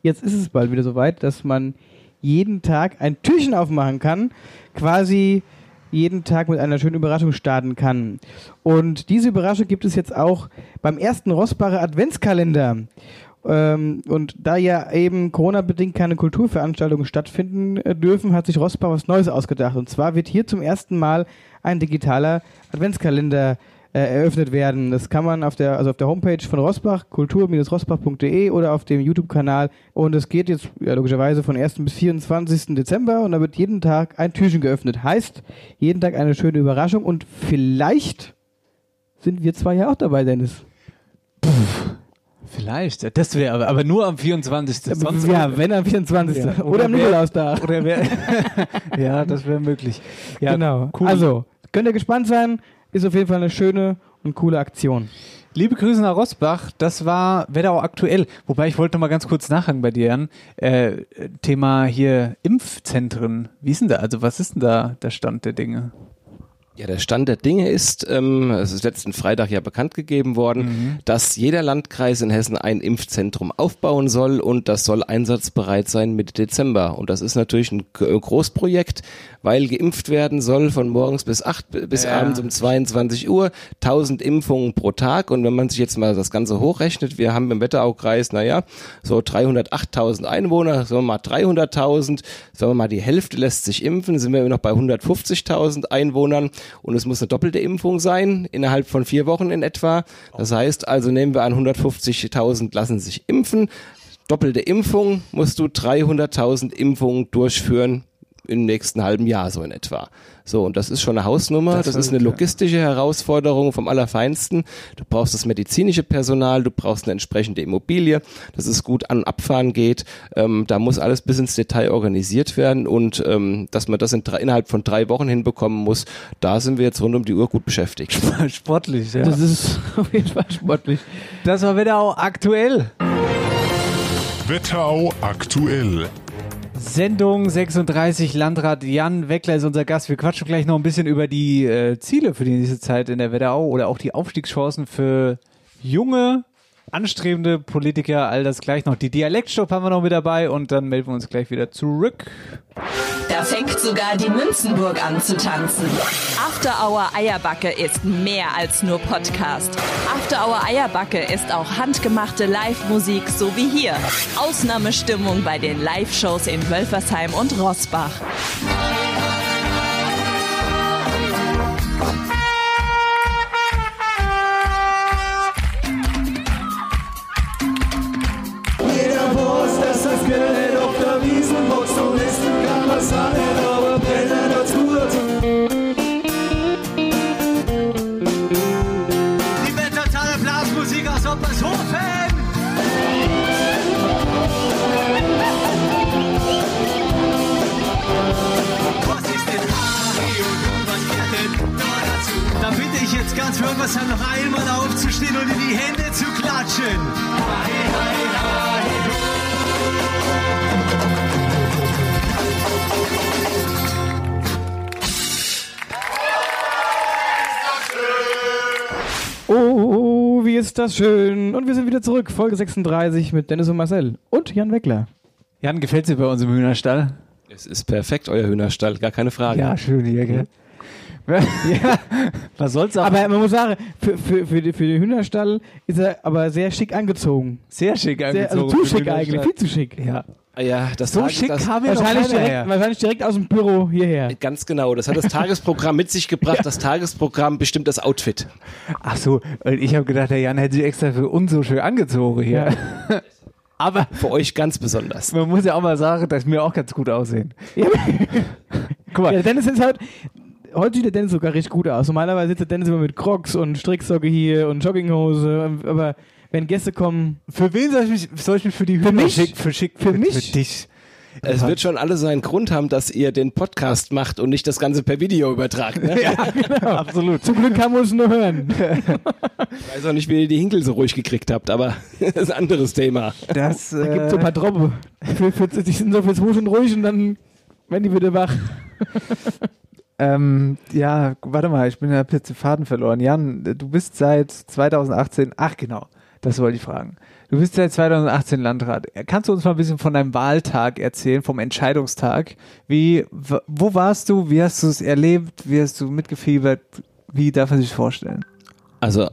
jetzt ist es bald wieder soweit, dass man jeden Tag ein Türchen aufmachen kann, quasi jeden Tag mit einer schönen Überraschung starten kann. Und diese Überraschung gibt es jetzt auch beim ersten Rossbacher Adventskalender. Ähm, und da ja eben Corona-bedingt keine Kulturveranstaltungen stattfinden äh, dürfen, hat sich Rossbach was Neues ausgedacht. Und zwar wird hier zum ersten Mal ein digitaler Adventskalender äh, eröffnet werden. Das kann man auf der, also auf der Homepage von Rossbach, kultur-rossbach.de oder auf dem YouTube-Kanal. Und es geht jetzt ja, logischerweise von 1. bis 24. Dezember und da wird jeden Tag ein Türchen geöffnet. Heißt, jeden Tag eine schöne Überraschung und vielleicht sind wir zwei ja auch dabei, Dennis. Vielleicht. Das wäre aber, aber nur am 24. Sonst ja, wenn am 24. Ja. Oder, Oder am Nikolaustag. Oder wer, ja, das wäre möglich. Ja, genau. cool. Also, könnt ihr gespannt sein. Ist auf jeden Fall eine schöne und coole Aktion. Liebe Grüße nach Rossbach, das war Wetterau aktuell. Wobei ich wollte noch mal ganz kurz nachhaken bei dir, Jan. Äh, Thema hier Impfzentren. Wie ist denn da? Also was ist denn da der Stand der Dinge? Ja, der Stand der Dinge ist, ähm, es ist letzten Freitag ja bekannt gegeben worden, Mhm. dass jeder Landkreis in Hessen ein Impfzentrum aufbauen soll und das soll einsatzbereit sein Mitte Dezember. Und das ist natürlich ein Großprojekt, weil geimpft werden soll von morgens bis acht bis Ja. abends um 22 Uhr, 1000 Impfungen pro Tag. Und wenn man sich jetzt mal das Ganze hochrechnet, wir haben im Wetteraukreis, naja, so 308.000 Einwohner, sagen wir mal 300.000, sagen wir mal die Hälfte lässt sich impfen, sind wir noch bei 150.000 Einwohnern und es muss eine doppelte Impfung sein, innerhalb von vier Wochen in etwa. Das heißt also, nehmen wir an, 150.000 lassen sich impfen. Doppelte Impfung musst du 300.000 Impfungen durchführen im nächsten halben Jahr so in etwa. So, und das ist schon eine Hausnummer, das, Das ist eine ja. logistische Herausforderung vom Allerfeinsten. Du brauchst das medizinische Personal, du brauchst eine entsprechende Immobilie, dass es gut an- und abfahren geht. Ähm, da muss alles bis ins Detail organisiert werden und ähm, dass man das in drei, innerhalb von drei Wochen hinbekommen muss, da sind wir jetzt rund um die Uhr gut beschäftigt. Sportlich, ja. Das ist auf jeden Fall sportlich. Das war wieder auch aktuell. Wetterau aktuell. Sendung 36, Landrat Jan Weckler ist unser Gast. Wir quatschen gleich noch ein bisschen über die äh, Ziele für die nächste Zeit in der Wetterau oder auch die Aufstiegschancen für junge, anstrebende Politiker. All das gleich noch. Die Dialektstopp haben wir noch mit dabei und dann melden wir uns gleich wieder zurück. Da fängt sogar die Münzenburg an zu tanzen. After Hour Eierbacke ist mehr als nur Podcast. After Hour Eierbacke ist auch handgemachte Live-Musik, so wie hier. Ausnahmestimmung bei den Live-Shows in Wölfersheim und Rossbach. Auch nicht, aber brennen tut's gut. Die totale Blasmusik aus Oppershofen! Da bitte ich jetzt ganz Wölfersheim noch einmal aufzustehen und in die Hände zu klatschen. Oh, wie ist das schön. Und wir sind wieder zurück. Folge 36 mit Dennis und Marcel. Und Jan Weckler. Jan, gefällt's dir bei uns im Hühnerstall? Es ist perfekt, euer Hühnerstall, gar keine Frage. Ja, schön hier, gell? ja, was soll's auch? Aber man muss sagen, für, für, für, die- für den Hühnerstall ist er aber sehr schick angezogen. Sehr schick Sehr, angezogen. also zu schick eigentlich, viel zu schick. Ja. Ah Ja, das So Tag- schick das, kam ja Wahrscheinlich direkt, her. wahrscheinlich direkt aus dem Büro hierher. Ganz genau, das hat das Tagesprogramm mit sich gebracht. Das Tagesprogramm bestimmt das Outfit. Ach so, ich habe gedacht, der Jan hätte sich extra für uns so schön angezogen hier. Aber Für euch ganz besonders. man muss ja auch mal sagen, dass wir auch ganz gut aussehen. Guck mal, Ja, der Dennis ist halt. Heute sieht der Dennis sogar richtig gut aus. Normalerweise sitzt der Dennis immer mit Crocs und Stricksocke hier und Jogginghose. Aber wenn Gäste kommen, für wen soll ich mich, soll ich mich für die Hühner mich? schick, für schick, Für mich? Für dich. Es wird schon alle seinen Grund haben, dass ihr den Podcast macht und nicht das Ganze per Video übertragt. Ne? Ja, genau. absolut. zum Glück kann man es nur hören. Ich weiß auch nicht, wie ihr die Hinkel so ruhig gekriegt habt, aber das ist ein anderes Thema. Das, Da gibt es so ein äh, paar Droppe. Für, für, die sind so für zwei Stunden ruhig und dann werden die wieder wach. ähm, ja, warte mal, ich bin ja jetzt den Faden verloren. Jan, du bist seit 2018, ach genau, das wollte ich fragen. Du bist seit 2018 Landrat. Kannst du uns mal ein bisschen von deinem Wahltag erzählen, vom Entscheidungstag? Wie, wo warst du? Wie hast du es erlebt? Wie hast du mitgefiebert? Wie darf man sich vorstellen? Also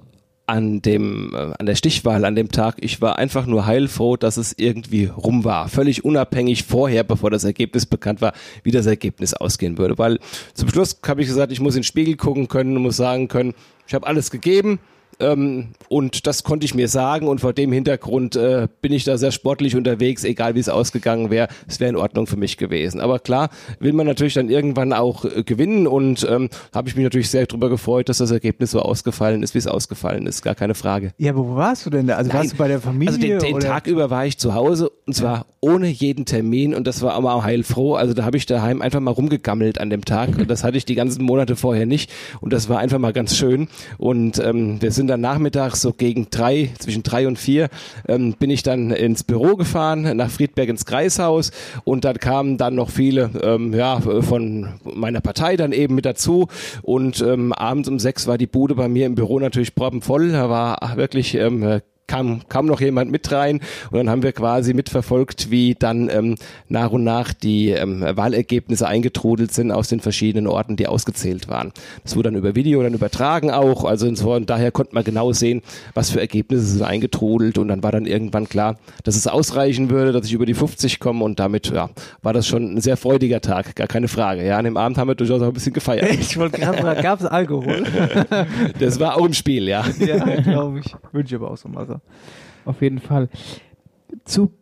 an dem, äh, an der Stichwahl, an dem Tag, ich war einfach nur heilfroh, dass es irgendwie rum war. Völlig unabhängig vorher, bevor das Ergebnis bekannt war, wie das Ergebnis ausgehen würde. Weil zum Schluss habe ich gesagt, ich muss in den Spiegel gucken können und muss sagen können, ich habe alles gegeben. Ähm, und das konnte ich mir sagen und vor dem Hintergrund äh, bin ich da sehr sportlich unterwegs, egal wie es ausgegangen wäre, es wäre in Ordnung für mich gewesen. Aber klar, will man natürlich dann irgendwann auch äh, gewinnen und ähm, habe ich mich natürlich sehr darüber gefreut, dass das Ergebnis so ausgefallen ist, wie es ausgefallen ist, gar keine Frage. Ja, aber wo warst du denn da? Also Nein. warst du bei der Familie? Also den, den? Tag über war ich zu Hause und zwar ohne jeden Termin und das war aber auch heilfroh. Also da habe ich daheim einfach mal rumgegammelt an dem Tag. Und Das hatte ich die ganzen Monate vorher nicht und das war einfach mal ganz schön. Und ähm, wir sind sind dann nachmittags so gegen drei, zwischen drei und vier, ähm, bin ich dann ins Büro gefahren, nach Friedberg ins Kreishaus. Und dann kamen dann noch viele ähm, ja, von meiner Partei dann eben mit dazu. Und ähm, abends um sechs war die Bude bei mir im Büro natürlich proppenvoll, da war wirklich ähm, kam, kam noch jemand mit rein und dann haben wir quasi mitverfolgt, wie dann ähm, nach und nach die ähm, Wahlergebnisse eingetrudelt sind aus den verschiedenen Orten, die ausgezählt waren. Das wurde dann über Video dann übertragen auch, also von daher konnte man genau sehen, was für Ergebnisse sind eingetrudelt und dann war dann irgendwann klar, dass es ausreichen würde, dass ich über die 50 komme und damit ja, war das schon ein sehr freudiger Tag, gar keine Frage. Ja, an dem Abend haben wir durchaus auch ein bisschen gefeiert. Ich wollte gerade fragen, gab es Alkohol? das war auch im Spiel, ja. Ja, glaube ich. Wünsche ich aber auch so mal so. Auf jeden Fall. Zu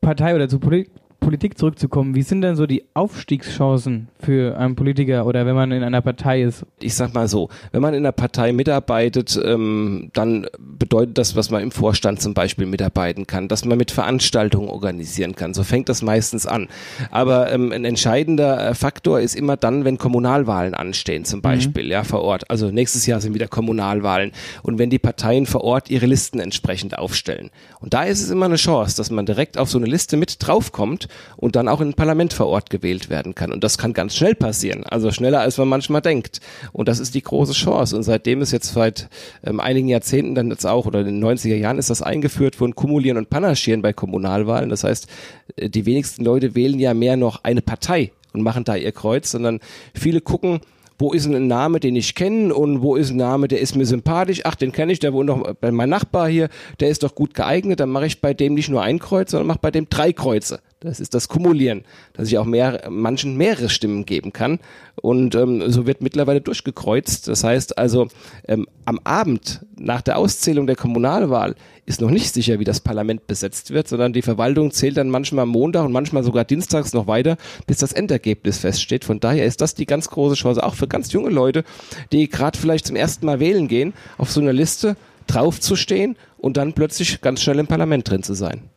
Partei oder zu Poli Politik zurückzukommen, wie sind denn so die Aufstiegschancen für einen Politiker oder wenn man in einer Partei ist? Ich sag mal so, wenn man in einer Partei mitarbeitet, ähm, dann bedeutet das, was man im Vorstand zum Beispiel mitarbeiten kann, dass man mit Veranstaltungen organisieren kann. So fängt das meistens an. Aber ähm, ein entscheidender äh, Faktor ist immer dann, wenn Kommunalwahlen anstehen, zum Beispiel, mhm. ja, vor Ort. Also nächstes Jahr sind wieder Kommunalwahlen und wenn die Parteien vor Ort ihre Listen entsprechend aufstellen. Und da ist es immer eine Chance, dass man direkt auf so eine Liste mit draufkommt und dann auch in ein Parlament vor Ort gewählt werden kann. Und das kann ganz schnell passieren, also schneller als man manchmal denkt. Und das ist die große Chance. Und seitdem ist jetzt seit ähm, einigen Jahrzehnten dann jetzt auch, oder in den 90er Jahren ist das eingeführt worden, Kumulieren und Panaschieren bei Kommunalwahlen. Das heißt, äh, die wenigsten Leute wählen ja mehr noch eine Partei und machen da ihr Kreuz, sondern viele gucken, wo ist ein Name, den ich kenne und wo ist ein Name, der ist mir sympathisch, ach, den kenne ich, der wohnt doch bei meinem Nachbar hier, der ist doch gut geeignet, dann mache ich bei dem nicht nur ein Kreuz, sondern mache bei dem drei Kreuze. Das ist das Kumulieren, dass ich auch mehr, manchen mehrere Stimmen geben kann. Und ähm, so wird mittlerweile durchgekreuzt. Das heißt also, ähm, am Abend nach der Auszählung der Kommunalwahl ist noch nicht sicher, wie das Parlament besetzt wird, sondern die Verwaltung zählt dann manchmal Montag und manchmal sogar dienstags noch weiter, bis das Endergebnis feststeht. Von daher ist das die ganz große Chance, auch für ganz junge Leute, die gerade vielleicht zum ersten Mal wählen gehen, auf so einer Liste draufzustehen und dann plötzlich ganz schnell im Parlament drin zu sein.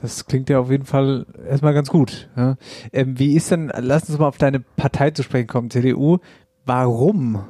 Das klingt ja auf jeden Fall erstmal ganz gut. Ja. Ähm, wie ist denn, lass uns mal auf deine Partei zu sprechen kommen, CDU. Warum?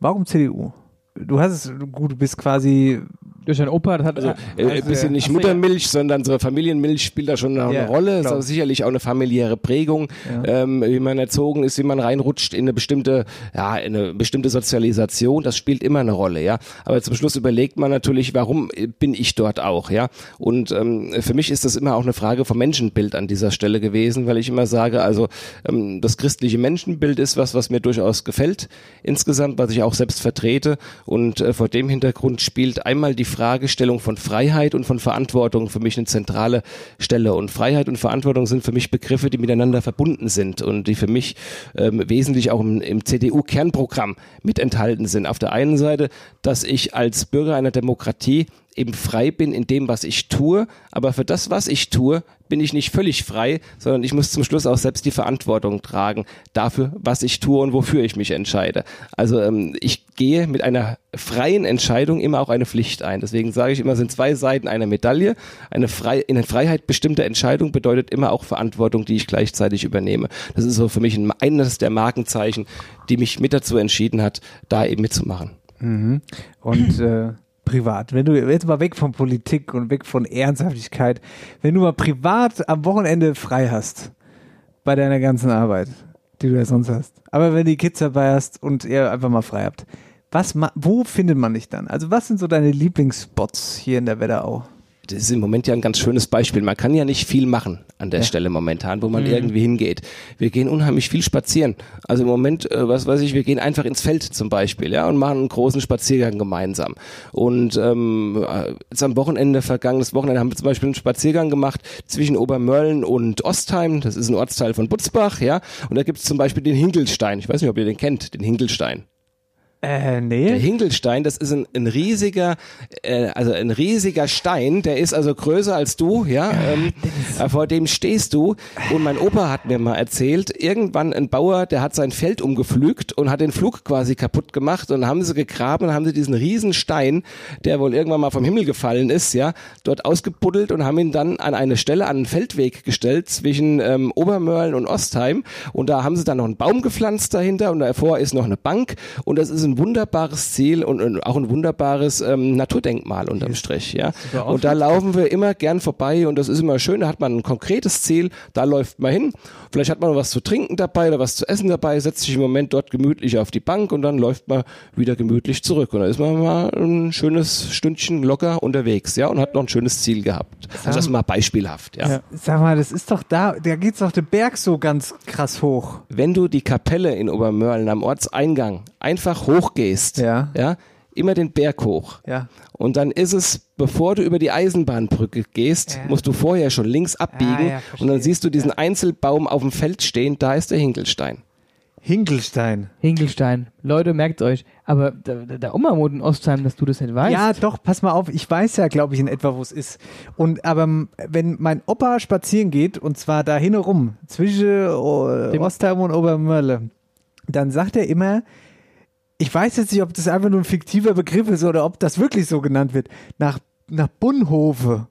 Warum CDU? Du hast es, gut, du bist quasi durch ein Opa hat also, äh, ein bisschen nicht Muttermilch, sondern so Familienmilch spielt da schon eine ja, Rolle. Ist auch sicherlich auch eine familiäre Prägung, ja. ähm, wie man erzogen ist, wie man reinrutscht in eine bestimmte, ja, in eine bestimmte Sozialisation. Das spielt immer eine Rolle, ja. Aber zum Schluss überlegt man natürlich, warum bin ich dort auch, ja. Und ähm, für mich ist das immer auch eine Frage vom Menschenbild an dieser Stelle gewesen, weil ich immer sage, also ähm, das christliche Menschenbild ist was, was mir durchaus gefällt insgesamt, was ich auch selbst vertrete. Und äh, vor dem Hintergrund spielt einmal die Fragestellung von Freiheit und von Verantwortung für mich eine zentrale Stelle. Und Freiheit und Verantwortung sind für mich Begriffe, die miteinander verbunden sind und die für mich ähm, wesentlich auch im, im CDU-Kernprogramm mit enthalten sind. Auf der einen Seite, dass ich als Bürger einer Demokratie eben frei bin in dem, was ich tue, aber für das, was ich tue, bin ich nicht völlig frei, sondern ich muss zum Schluss auch selbst die Verantwortung tragen dafür, was ich tue und wofür ich mich entscheide. Also ähm, ich gehe mit einer freien Entscheidung immer auch eine Pflicht ein. Deswegen sage ich immer, sind zwei Seiten einer Medaille. Eine frei, in der Freiheit bestimmte Entscheidung bedeutet immer auch Verantwortung, die ich gleichzeitig übernehme. Das ist so für mich ein, eines der Markenzeichen, die mich mit dazu entschieden hat, da eben mitzumachen. Mhm. Und äh privat, wenn du jetzt mal weg von Politik und weg von Ernsthaftigkeit, wenn du mal privat am Wochenende frei hast bei deiner ganzen Arbeit, die du ja sonst hast, aber wenn die Kids dabei hast und ihr einfach mal frei habt, was, wo findet man dich dann? Also was sind so deine Lieblingsspots hier in der Wetterau? Das ist im Moment ja ein ganz schönes Beispiel. Man kann ja nicht viel machen an der ja. Stelle momentan, wo man mhm. irgendwie hingeht. Wir gehen unheimlich viel spazieren. Also im Moment, äh, was weiß ich, wir gehen einfach ins Feld zum Beispiel, ja, und machen einen großen Spaziergang gemeinsam. Und ähm, äh, jetzt am Wochenende, vergangenes Wochenende, haben wir zum Beispiel einen Spaziergang gemacht zwischen Obermörlen und Ostheim. Das ist ein Ortsteil von Butzbach, ja. Und da gibt es zum Beispiel den Hinkelstein. Ich weiß nicht, ob ihr den kennt, den Hinkelstein. Äh, nee. Der Hinkelstein, das ist ein, ein riesiger, äh, also ein riesiger Stein, der ist also größer als du, ja. Ähm, äh, vor dem stehst du. Und mein Opa hat mir mal erzählt, irgendwann ein Bauer, der hat sein Feld umgepflügt und hat den Flug quasi kaputt gemacht und haben sie gegraben und haben sie diesen riesen Stein, der wohl irgendwann mal vom Himmel gefallen ist, ja, dort ausgebuddelt und haben ihn dann an eine Stelle, an einen Feldweg gestellt zwischen ähm, Obermörlen und Ostheim. Und da haben sie dann noch einen Baum gepflanzt dahinter und davor ist noch eine Bank und das ist ein ein wunderbares Ziel und, und auch ein wunderbares ähm, Naturdenkmal unterm Strich. Ja? Und da laufen wir immer gern vorbei und das ist immer schön, da hat man ein konkretes Ziel, da läuft man hin. Vielleicht hat man noch was zu trinken dabei oder was zu essen dabei, setzt sich im Moment dort gemütlich auf die Bank und dann läuft man wieder gemütlich zurück. Und da ist man mal ein schönes Stündchen locker unterwegs, ja, und hat noch ein schönes Ziel gehabt. Also das ist mal beispielhaft, ja. Sag mal, das ist doch da, da geht's doch der Berg so ganz krass hoch. Wenn du die Kapelle in Obermörlen am Ortseingang einfach hochgehst, Ja. ja, immer den Berg hoch. Ja. Und dann ist es, bevor du über die Eisenbahnbrücke gehst, musst du vorher schon links abbiegen Ah, ja, und dann siehst du diesen Einzelbaum auf dem Feld stehen, da ist der Hinkelstein. Hinkelstein. Hinkelstein. Leute, merkt euch. Aber da, da, da Ummermut in Ostheim, dass du das nicht weißt. Ja, doch, pass mal auf, ich weiß ja, glaube ich, in etwa, wo es ist. Und aber wenn mein Opa spazieren geht, und zwar da herum, zwischen oh, Ostheim und Obermörle, dann sagt er immer, ich weiß jetzt nicht, ob das einfach nur ein fiktiver Begriff ist oder ob das wirklich so genannt wird, nach, nach Bunhofe.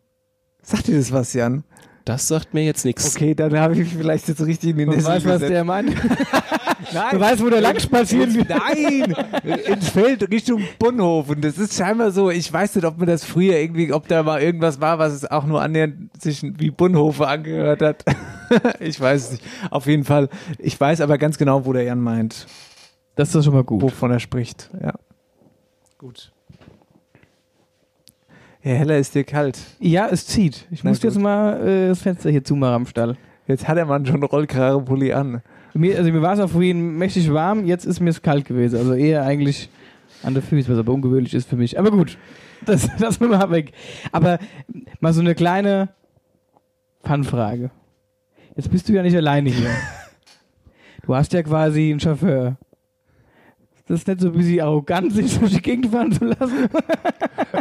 Sagt dir das was, Jan? Das sagt mir jetzt nichts. Okay, dann habe ich mich vielleicht jetzt richtig in den Du weißt, was der meint. Nein. Du weißt, wo der lang spazieren geht. Nein, ins Feld Richtung Bunhof. Und das ist scheinbar so, ich weiß nicht, ob mir das früher irgendwie, ob da mal irgendwas war, was es auch nur annähernd sich wie Bunhofe angehört hat. ich weiß es nicht. Auf jeden Fall. Ich weiß aber ganz genau, wo der Jan meint. Das ist doch schon mal gut. Wovon er spricht, ja. Gut. Ja, heller ist dir kalt. Ja, es zieht. Ich Na muss jetzt gut. mal äh, das Fenster hier zumachen am Stall. Jetzt hat der Mann schon Rollkragenpulli an. Mir, also mir war es auch vorhin mächtig warm, jetzt ist mir es kalt gewesen. Also eher eigentlich an der Füße, was aber ungewöhnlich ist für mich. Aber gut, das lassen wir mal weg. Aber mal so eine kleine Fun-Frage. Jetzt bist du ja nicht alleine hier. Du hast ja quasi einen Chauffeur. Das ist nicht so ein bisschen arrogant, sich durch die Gegend fahren zu lassen.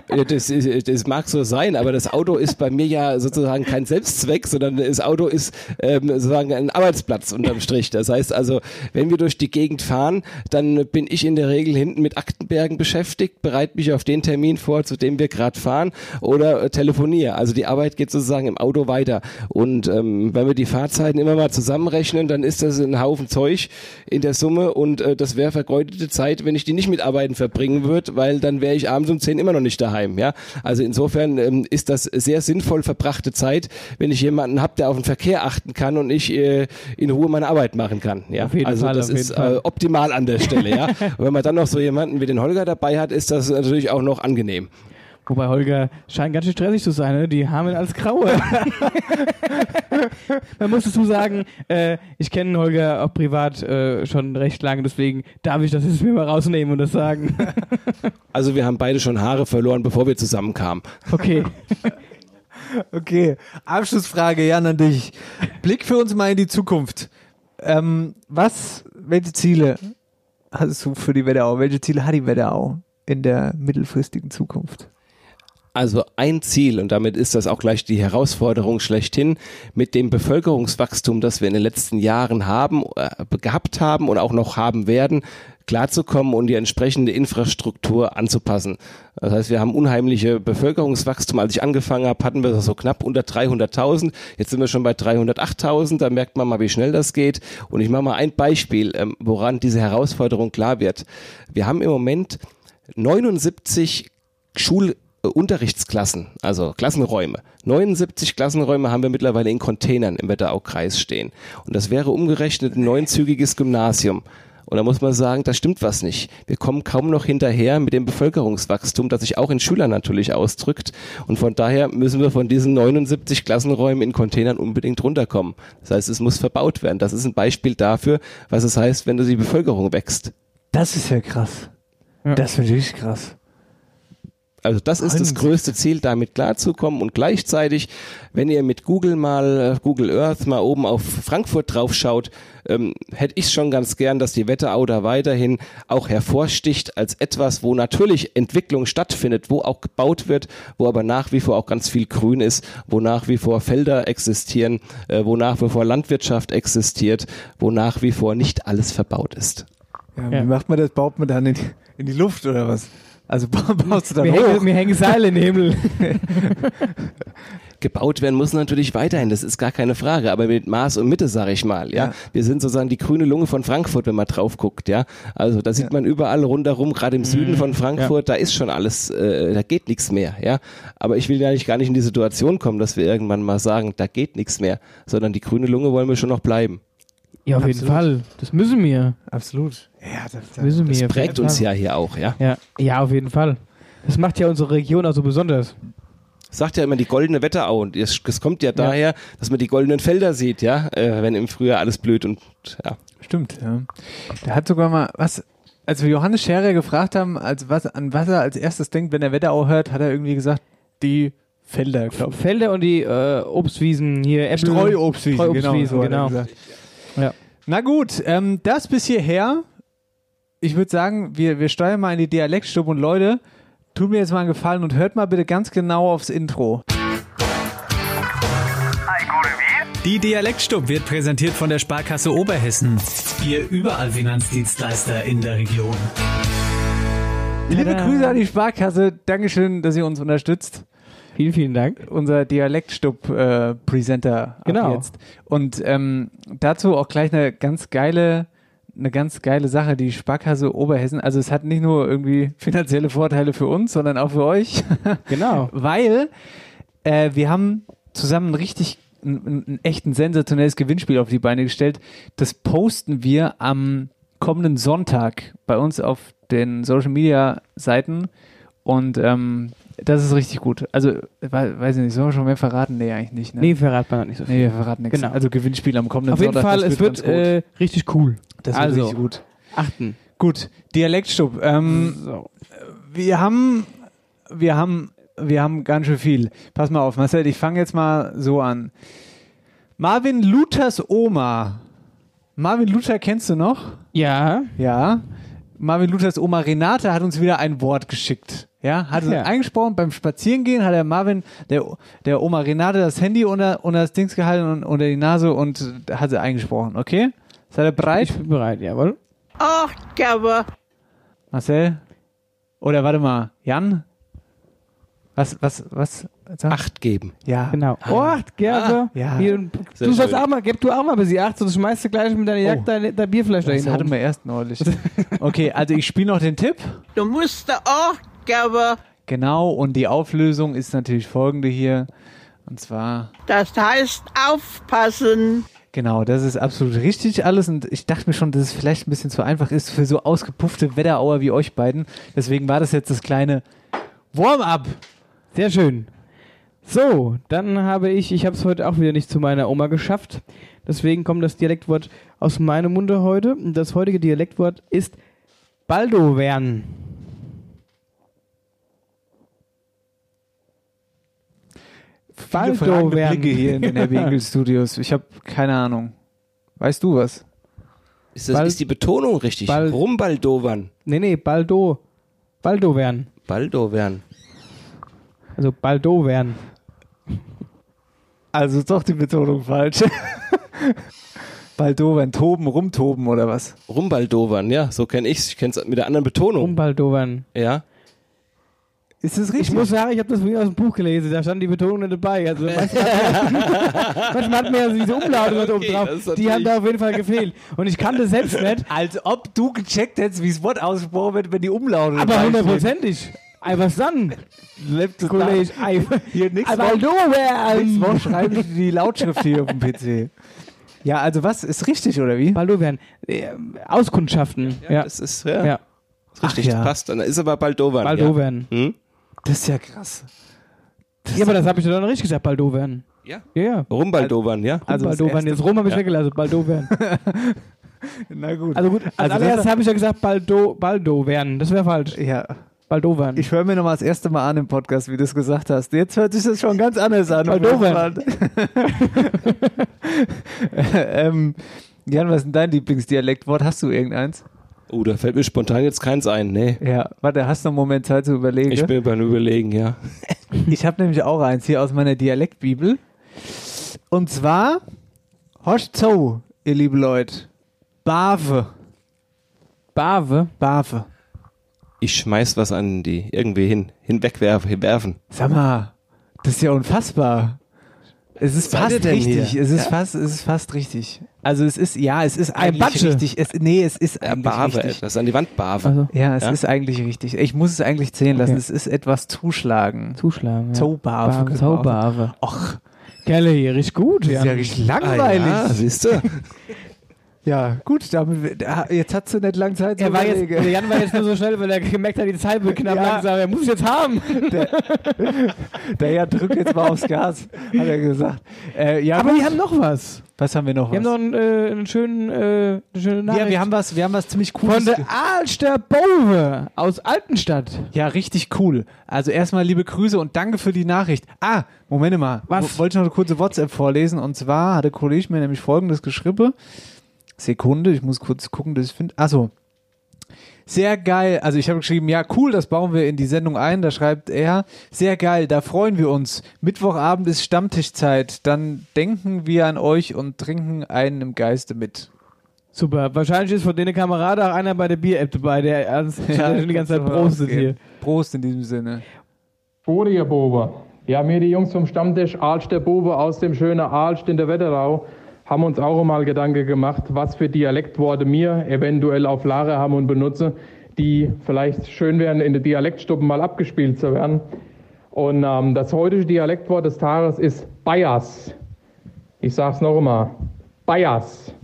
Ja, Das, das mag so sein, aber das Auto ist bei mir ja sozusagen kein Selbstzweck, sondern das Auto ist ähm, sozusagen ein Arbeitsplatz unterm Strich. Das heißt also, wenn wir durch die Gegend fahren, dann bin ich in der Regel hinten mit Aktenbergen beschäftigt, bereite mich auf den Termin vor, zu dem wir gerade fahren oder äh, telefoniere. Also die Arbeit geht sozusagen im Auto weiter. Und ähm, wenn wir die Fahrzeiten immer mal zusammenrechnen, dann ist das ein Haufen Zeug in der Summe und äh, das wäre vergeudete Zeit, wenn ich die nicht mit Arbeiten verbringen würde, weil dann wäre ich abends um 10 immer noch nicht daheim. Ja? Also insofern ähm, ist das sehr sinnvoll verbrachte Zeit, wenn ich jemanden habe, der auf den Verkehr achten kann und ich äh, in Ruhe meine Arbeit machen kann. Ja? Also Fall, das ist äh, optimal an der Stelle. Ja? und wenn man dann noch so jemanden wie den Holger dabei hat, ist das natürlich auch noch angenehm. Wobei Holger scheint ganz schön stressig zu sein, ne? die haben ihn als Graue. Man muss dazu sagen, äh, ich kenne Holger auch privat äh, schon recht lange, deswegen darf ich das jetzt mir mal rausnehmen und das sagen. Also wir haben beide schon Haare verloren, bevor wir zusammenkamen. Okay. Okay, Abschlussfrage, Jan, an dich. Blick für uns mal in die Zukunft. Ähm, was, welche Ziele hast du für die Wetterau? Welche Ziele hat die Wetterau in der mittelfristigen Zukunft? Also ein Ziel, und damit ist das auch gleich die Herausforderung schlechthin, mit dem Bevölkerungswachstum, das wir in den letzten Jahren haben, äh, gehabt haben und auch noch haben werden, klarzukommen und die entsprechende Infrastruktur anzupassen. Das heißt, wir haben unheimliche Bevölkerungswachstum. Als ich angefangen habe, hatten wir so knapp unter 300.000. Jetzt sind wir schon bei 308.000. Da merkt man mal, wie schnell das geht. Und ich mache mal ein Beispiel, ähm, woran diese Herausforderung klar wird. Wir haben im Moment 79 Schul Unterrichtsklassen, also Klassenräume. 79 Klassenräume haben wir mittlerweile in Containern im Wetteraukreis stehen. Und das wäre umgerechnet ein neunzügiges Gymnasium. Und da muss man sagen, da stimmt was nicht. Wir kommen kaum noch hinterher mit dem Bevölkerungswachstum, das sich auch in Schülern natürlich ausdrückt. Und von daher müssen wir von diesen 79 Klassenräumen in Containern unbedingt runterkommen. Das heißt, es muss verbaut werden. Das ist ein Beispiel dafür, was es heißt, wenn die Bevölkerung wächst. Das ist ja krass. Das finde ich krass. Also das ist das größte Ziel, damit klarzukommen und gleichzeitig, wenn ihr mit Google mal, äh, Google Earth mal oben auf Frankfurt draufschaut, ähm, hätte ich schon ganz gern, dass die Wetterau da weiterhin auch hervorsticht als etwas, wo natürlich Entwicklung stattfindet, wo auch gebaut wird, wo aber nach wie vor auch ganz viel Grün ist, wo nach wie vor Felder existieren, äh, wo nach wie vor Landwirtschaft existiert, wo nach wie vor nicht alles verbaut ist. Ja, Wie macht man das? Baut man dann in, in die Luft oder was? Also ba- baust du dann Mir hoch. hängen, mir hängen Seile im Himmel. Gebaut werden muss natürlich weiterhin, das ist gar keine Frage, aber mit Maß und Mitte, sage ich mal. Ja? Ja. Wir sind sozusagen die grüne Lunge von Frankfurt, wenn man drauf guckt. Ja? Also da sieht man überall rundherum, gerade im Süden von Frankfurt, da ist schon alles, äh, da geht nichts mehr. Ja? Aber ich will ja nicht, gar nicht in die Situation kommen, dass wir irgendwann mal sagen, da geht nichts mehr, sondern die grüne Lunge wollen wir schon noch bleiben. Ja, auf jeden Absolut. Fall. Das müssen wir. Absolut. Ja, das, Das müssen wir. Das prägt jeden uns Fall. ja hier auch. Ja? Ja. ja, auf jeden Fall. Das macht ja unsere Region auch so besonders. sagt ja immer die goldene Wetterau und das, das kommt ja daher, dass man die goldenen Felder sieht, ja, äh, wenn im Frühjahr alles blüht und ja. Stimmt, ja. Der hat sogar mal, was, als wir Johannes Scherer gefragt haben, als was, an was er als erstes denkt, wenn er Wetterau hört, hat er irgendwie gesagt, die Felder, glaube Felder und die äh, Obstwiesen hier, Äpfel. Streuobstwiesen, Streuobstwiesen, so hat er genau. Ja. Na gut, ähm, das bis hierher. Ich würde sagen, wir, wir steuern mal in die Dialektstube und Leute, tut mir jetzt mal einen Gefallen und hört mal bitte ganz genau aufs Intro. Die Dialektstub wird präsentiert von der Sparkasse Oberhessen. Ihr überall Finanzdienstleister in der Region. Liebe Grüße an die Sparkasse. Dankeschön, dass ihr uns unterstützt. Vielen, vielen Dank. Unser Dialektstub-Presenter Genau. jetzt. Und ähm, dazu auch gleich eine ganz geile, eine ganz geile Sache, die Sparkasse Oberhessen. Also es hat nicht nur irgendwie finanzielle Vorteile für uns, sondern auch für euch. Genau. Weil äh, wir haben zusammen ein richtig ein echt ein sensationelles Gewinnspiel auf die Beine gestellt. Das posten wir am kommenden Sonntag bei uns auf den Social Media Seiten und ähm, das ist richtig gut. Also, we- weiß ich nicht, sollen wir schon mehr verraten? Nee, eigentlich nicht. Ne? Nee, verrat man nicht so viel. Nee, wir verraten nichts. Genau. Also Gewinnspiel am kommenden Auf jeden Sonntag. Fall, es wird äh, richtig cool. das wird also, richtig gut. achten. Gut, Dialektstub. Ähm, So. wir haben, wir haben, wir haben ganz schön viel. Pass mal auf, Marcel, ich fange jetzt mal so an. Marvin Luthers Oma. Marvin Luther kennst du noch? Ja. Ja. Marvin Luthers Oma Renate hat uns wieder ein Wort geschickt. Ja, hat Ja. eingesprochen beim Spazierengehen, hat der Marvin, der, der Oma Renate, das Handy unter, unter das Dings gehalten und unter die Nase und hat sie eingesprochen, okay? Seid ihr bereit? Ich bin bereit, jawohl. Ach, Gabber. Marcel? Oder warte mal, Jan? Was, was, was? Sag? Acht geben. Ja. Genau. Oh, acht, Gerbe. ja. Hier, du sollst schön. auch mal, gib du auch mal bis die acht, sonst schmeißt du gleich mit deiner Jagd dein, dein Bierfleisch Das dahin. hatten wir erst neulich. Okay, also ich spiele noch den Tipp. Du musst da auch, Gabber. Genau, und die Auflösung ist natürlich folgende hier. Und zwar, Das heißt aufpassen. genau, das ist absolut richtig alles. Und ich dachte mir schon, dass es vielleicht ein bisschen zu einfach ist für so ausgepuffte Wetterauer wie euch beiden. Deswegen war das jetzt das kleine Warm-up. Sehr schön. So, dann habe ich, ich habe es heute auch wieder nicht zu meiner Oma geschafft. Deswegen kommt das Dialektwort aus meinem Munde heute. Und Das heutige Dialektwort ist Baldowern. Fragende Blicke hier in den Happy Eagle Studios. Ich habe keine Ahnung. Weißt du was? Ist, das, Bal- ist die Betonung richtig? Bal- Rumbaldovern. Nee, nee, Baldo. Baldowern. Baldovern. Also Baldowern. Also ist doch die Betonung falsch. Baldowern, toben, rumtoben oder was? Rumbaldovern, ja, so kenne ich's. Ich kenne es mit der anderen Betonung. Rumbaldowern. Ja. Ist das richtig? Ich muss sagen, ich habe das vorhin aus dem Buch gelesen, da stand die Betonung dabei. Also manchmal, hat mir ja diese Umlaute noch oben Okay, drauf. Die haben da auf jeden Fall gefehlt. Und ich kannte selbst nicht, Als ob du gecheckt hättest, wie das Wort ausgesprochen wird, wenn die Umlaute aber hundertprozentig. Einfach dann. Kollege. Hier nichts Baldowern. Nächstes Mal schreibe ich die Lautschrift hier auf dem PC. Ja, also was? Ist richtig, oder wie? Baldowern. Äh, Auskundschaften. Ja. Das ist, ja, ja. ist richtig, Ach ja. das passt. Dann ist aber Baldovern. Baldowern. Ja. Hm? Das ist ja krass. Ja, aber das habe ich doch dann richtig gesagt, Baldowern. Ja. Ja, ja. Rumbaldovern, ja. Also das erste- Jetzt Rom habe ich Ja. weggelassen. Baldowern. Na gut. Also gut, als Also das- allererstes habe ich ja gesagt Baldo, Baldowern. Das wäre falsch. Ja. Baldowern. Ich höre mir nochmal das erste Mal an im Podcast, wie du es gesagt hast. Jetzt hört sich das schon ganz anders an. Baldowern. ähm, Jan, was ist denn dein Lieblingsdialektwort? Hast du irgendeins? Oh, da fällt mir spontan jetzt keins ein. Nee. Ja, warte, hast du einen Moment Zeit zu überlegen? Ich bin beim Überlegen, ja. Ich habe nämlich auch eins hier aus meiner Dialektbibel. Und zwar, horcht zu, ihr liebe Leute. Bave. Bave. Bave. Ich schmeiß was an die irgendwie hin, hinwegwerfen, hinwerfen. Sag mal, das ist ja unfassbar. Es ist Was fast richtig. Es ist Ja? fast, es ist fast richtig. Also es ist, ja, es ist Ein eigentlich Batsche. richtig. Es, nee, es ist eigentlich Bave, richtig. das an die Wand bave. Also, Ja, es Ja? ist eigentlich richtig. Ich muss es eigentlich zählen lassen. Okay. Es ist etwas zuschlagen. zuschlagen. Ja. Zaubarve. Bar- Zaubarve. Och, Gelle hier, richtig gut. das ist ja richtig langweilig. Ah, ja, siehst du? Ja, gut, damit, da- jetzt hast du nicht lang Zeit Er war jetzt, der Jan war jetzt nur so schnell, weil er gemerkt hat, die Zeit wird knapp Ja. langsam. Er muss es jetzt haben. Der ja, drück jetzt mal aufs Gas, hat er gesagt. Äh, ja, Aber gut. wir haben noch was. was haben wir noch? Wir haben was? noch einen, äh, einen schönen, äh, eine schöne Nachricht. ja, wir haben was, wir haben was ziemlich cooles. von der Alster Bove aus Altenstadt. Ja, richtig cool. Also erstmal liebe Grüße und danke für die Nachricht. Ah, Moment mal. Was? Wo- Wollte ich noch eine kurze WhatsApp vorlesen. Und zwar hat der Kollege mir nämlich folgendes geschrieben. Sekunde, ich muss kurz gucken, dass ich finde. Achso. Sehr geil. Also ich habe geschrieben, ja, cool, das bauen wir in die Sendung ein. Da schreibt er, sehr geil, da freuen wir uns. Mittwochabend ist Stammtischzeit. Dann denken wir an euch und trinken einen im Geiste mit. Super. Wahrscheinlich ist von denen Kameraden auch einer bei der Bier-App dabei, der ernst schon die ganze Zeit prostet hier. Prost in diesem Sinne. Gute, ihr Bobe. Ja, wir, die Jungs vom Stammtisch Alst der Bobe aus dem schönen Alst in der Wetterau, haben uns auch mal Gedanken gemacht, was für Dialektworte wir eventuell auf Lager haben und benutzen, die vielleicht schön wären, in der Dialektstuppen mal abgespielt zu werden. Und ähm, das heutige Dialektwort des Tages ist Bayers. Ich sag's noch einmal. Bayers.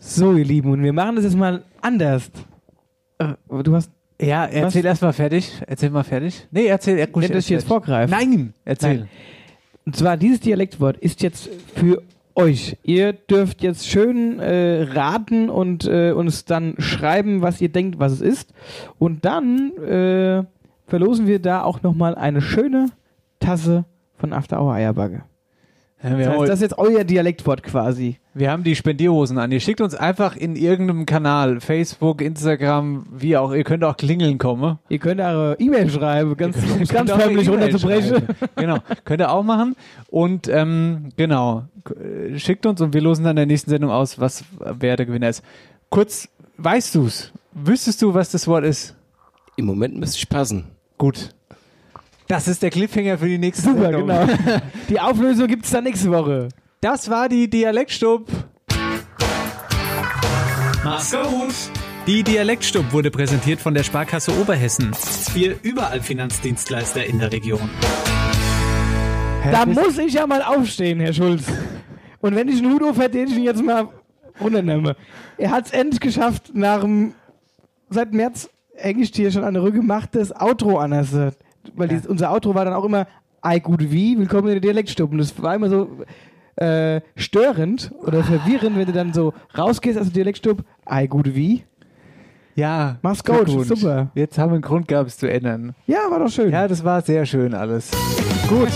So, ihr Lieben, und wir machen das jetzt mal anders. Äh, Du hast. Ja, erzähl erst mal fertig. Erzähl mal fertig. Nee, erzähl. Er, ich jetzt vorgreife. Nein, erzähl. Nein. Und zwar, dieses Dialektwort ist jetzt für euch. Ihr dürft jetzt schön äh, raten und äh, uns dann schreiben, was ihr denkt, was es ist. Und dann äh, verlosen wir da auch nochmal eine schöne Tasse von After Hour Eierbagge. Ja, wir, Das, heißt, das ist jetzt euer Dialektwort quasi. wir haben die Spendierhosen an. Ihr schickt uns einfach in irgendeinem Kanal, Facebook, Instagram, wie auch. Ihr könnt auch klingeln kommen. Ihr könnt eure E-Mail schreiben, ganz, ganz Könnt auch eine förmlich E-Mail runterzubrechen. genau, könnt ihr auch machen. Und ähm, genau, äh, schickt uns und wir losen dann in der nächsten Sendung aus, was wer der Gewinner ist. Kurz, weißt du's? Wüsstest du, was das Wort ist? Im Moment müsste ich passen. Gut. Das ist der Cliffhanger für die nächste Super, Sendung. genau. Die Auflösung gibt es dann nächste Woche. Das war die Dialektstub. Mach's gut. Die Dialektstub wurde präsentiert von der Sparkasse Oberhessen. Wir überall Finanzdienstleister in der Region. Da muss ich ja mal aufstehen, Herr Schulz. Und wenn ich einen Hut auf hätte, den ich ihn jetzt mal runternehme. Er hat es endlich geschafft, nach dem, seit März hänge ich dir schon an der Rücke, macht das Outro anders. Weil dieses, unser Outro war dann auch immer, ei gut wie, willkommen in der Dialektstube. Und das war immer so äh, störend oder verwirrend, wenn du dann so rausgehst aus der Dialektstube, ei gut wie. Ja, Mach's gut, Glückwunsch. super. Jetzt haben wir einen Grund gehabt, es zu ändern. Ja, war doch schön. Ja, das war sehr schön alles. Gut,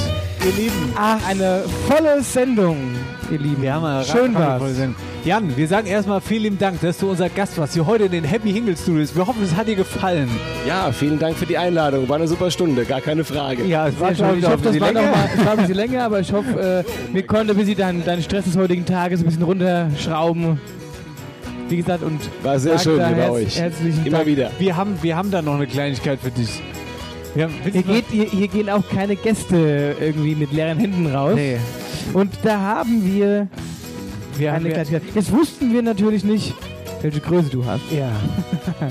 ihr Lieben. Ach, eine volle Sendung, ihr Lieben. Wir haben eine Schön war's. Jan, wir sagen erstmal vielen lieben Dank, dass du unser Gast warst, hier heute in den Happy Hingle Studios. Wir hoffen, es hat dir gefallen. Ja, vielen Dank für die Einladung. War eine super Stunde, gar keine Frage. Ja, es Sehr schön. Ich hoffe, das war, noch mal, es war ein bisschen länger, aber ich hoffe, äh, wir konnten ein bisschen deinen deinen Stress des heutigen Tages ein bisschen runterschrauben. Wie gesagt, und War sehr schön bei euch. Herzlichen Immer Dank. wieder. Wir haben, wir haben da noch eine Kleinigkeit für dich. Haben, Hier, geht, hier, hier gehen auch keine Gäste irgendwie mit leeren Händen raus. Nee. Und da haben wir Wir haben eine wir, Kleinigkeit. Jetzt wussten wir natürlich nicht, welche Größe du hast. ja.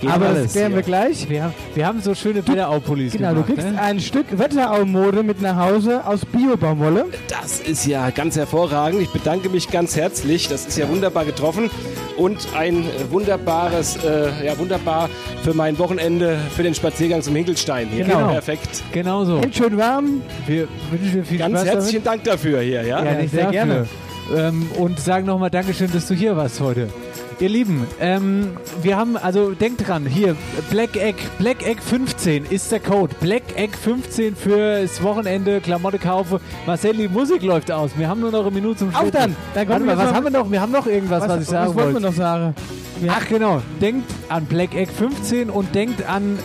Geht aber alles das klären wir hier. gleich. Wir haben, wir haben so schöne Wetterau-Pullis Genau, gemacht. du kriegst ne? ein Stück Wetterau-Mode mit nach Hause aus Bio-Baumwolle. Das ist ja ganz hervorragend. Ich bedanke mich ganz herzlich. Das ist ja wunderbar getroffen. Und ein wunderbares, äh, ja wunderbar für mein Wochenende, für den Spaziergang zum Hinkelstein hier. Genau. Perfekt. Genau so. Hält schön warm. Wir wünschen dir viel Ganz Spaß herzlichen Dank dafür hier, ja? damit. Ja, Ja, sehr dafür. gerne. Ähm, und sagen nochmal Dankeschön, dass du hier warst heute. Ihr Lieben, ähm, wir haben, also denkt dran, hier, Black Egg, Black Egg 15 ist der Code. Black Egg 15 fürs Wochenende, Klamotte kaufe. Marcel, die Musik läuft aus. Wir haben nur noch eine Minute zum Schluss. Auf dann! Dann Warte kommen mal, wir was haben wir noch? Wir haben noch irgendwas, was, ich sagen was wollten wir wollte. noch sagen? Wir Ach genau, denkt an Black Egg 15 und denkt an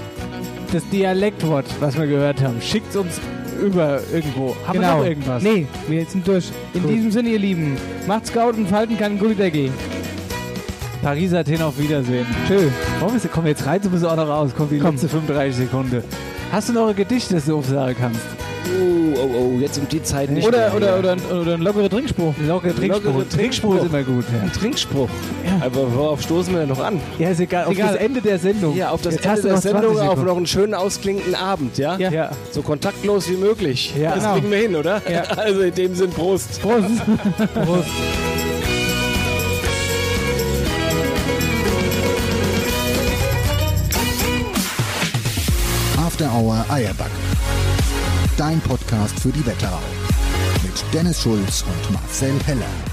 das Dialektwort, was wir gehört haben. Schickt uns über irgendwo. Haben wir noch irgendwas? Nee, wir sind durch. In Gut. diesem Sinne, ihr Lieben, macht's gut und falten kann gute Decke. Paris, Athen auf Wiedersehen. Tschö. Warum ist, komm jetzt rein, du musst auch noch raus. Komm, die Komm. letzte 35 Sekunden. Hast du noch ein Gedicht, das du aufsagen kannst? Oh, oh, oh, jetzt um die Zeit nicht Oder, mehr. oder, oder, ein- oder ein lockerer Trinkspruch. Lockere Trinkspruch. Lockere Trinkspruch ist immer gut. Ein Trinkspruch. Aber worauf stoßen wir denn noch an? Ja, ist egal. Auf Egal. das Ende der Sendung. Ja, auf das Jetzt Ende der noch 20 Sendung, auf noch einen schönen ausklingenden Abend, ja? Ja. Ja. So kontaktlos wie möglich. Ja, das genau. kriegen wir hin, oder? Ja. Also in dem Sinn, Prost. Prost. Prost. After Hour Eierback. Dein Podcast für die Wetterau. Mit Dennis Schulz und Marcel Heller.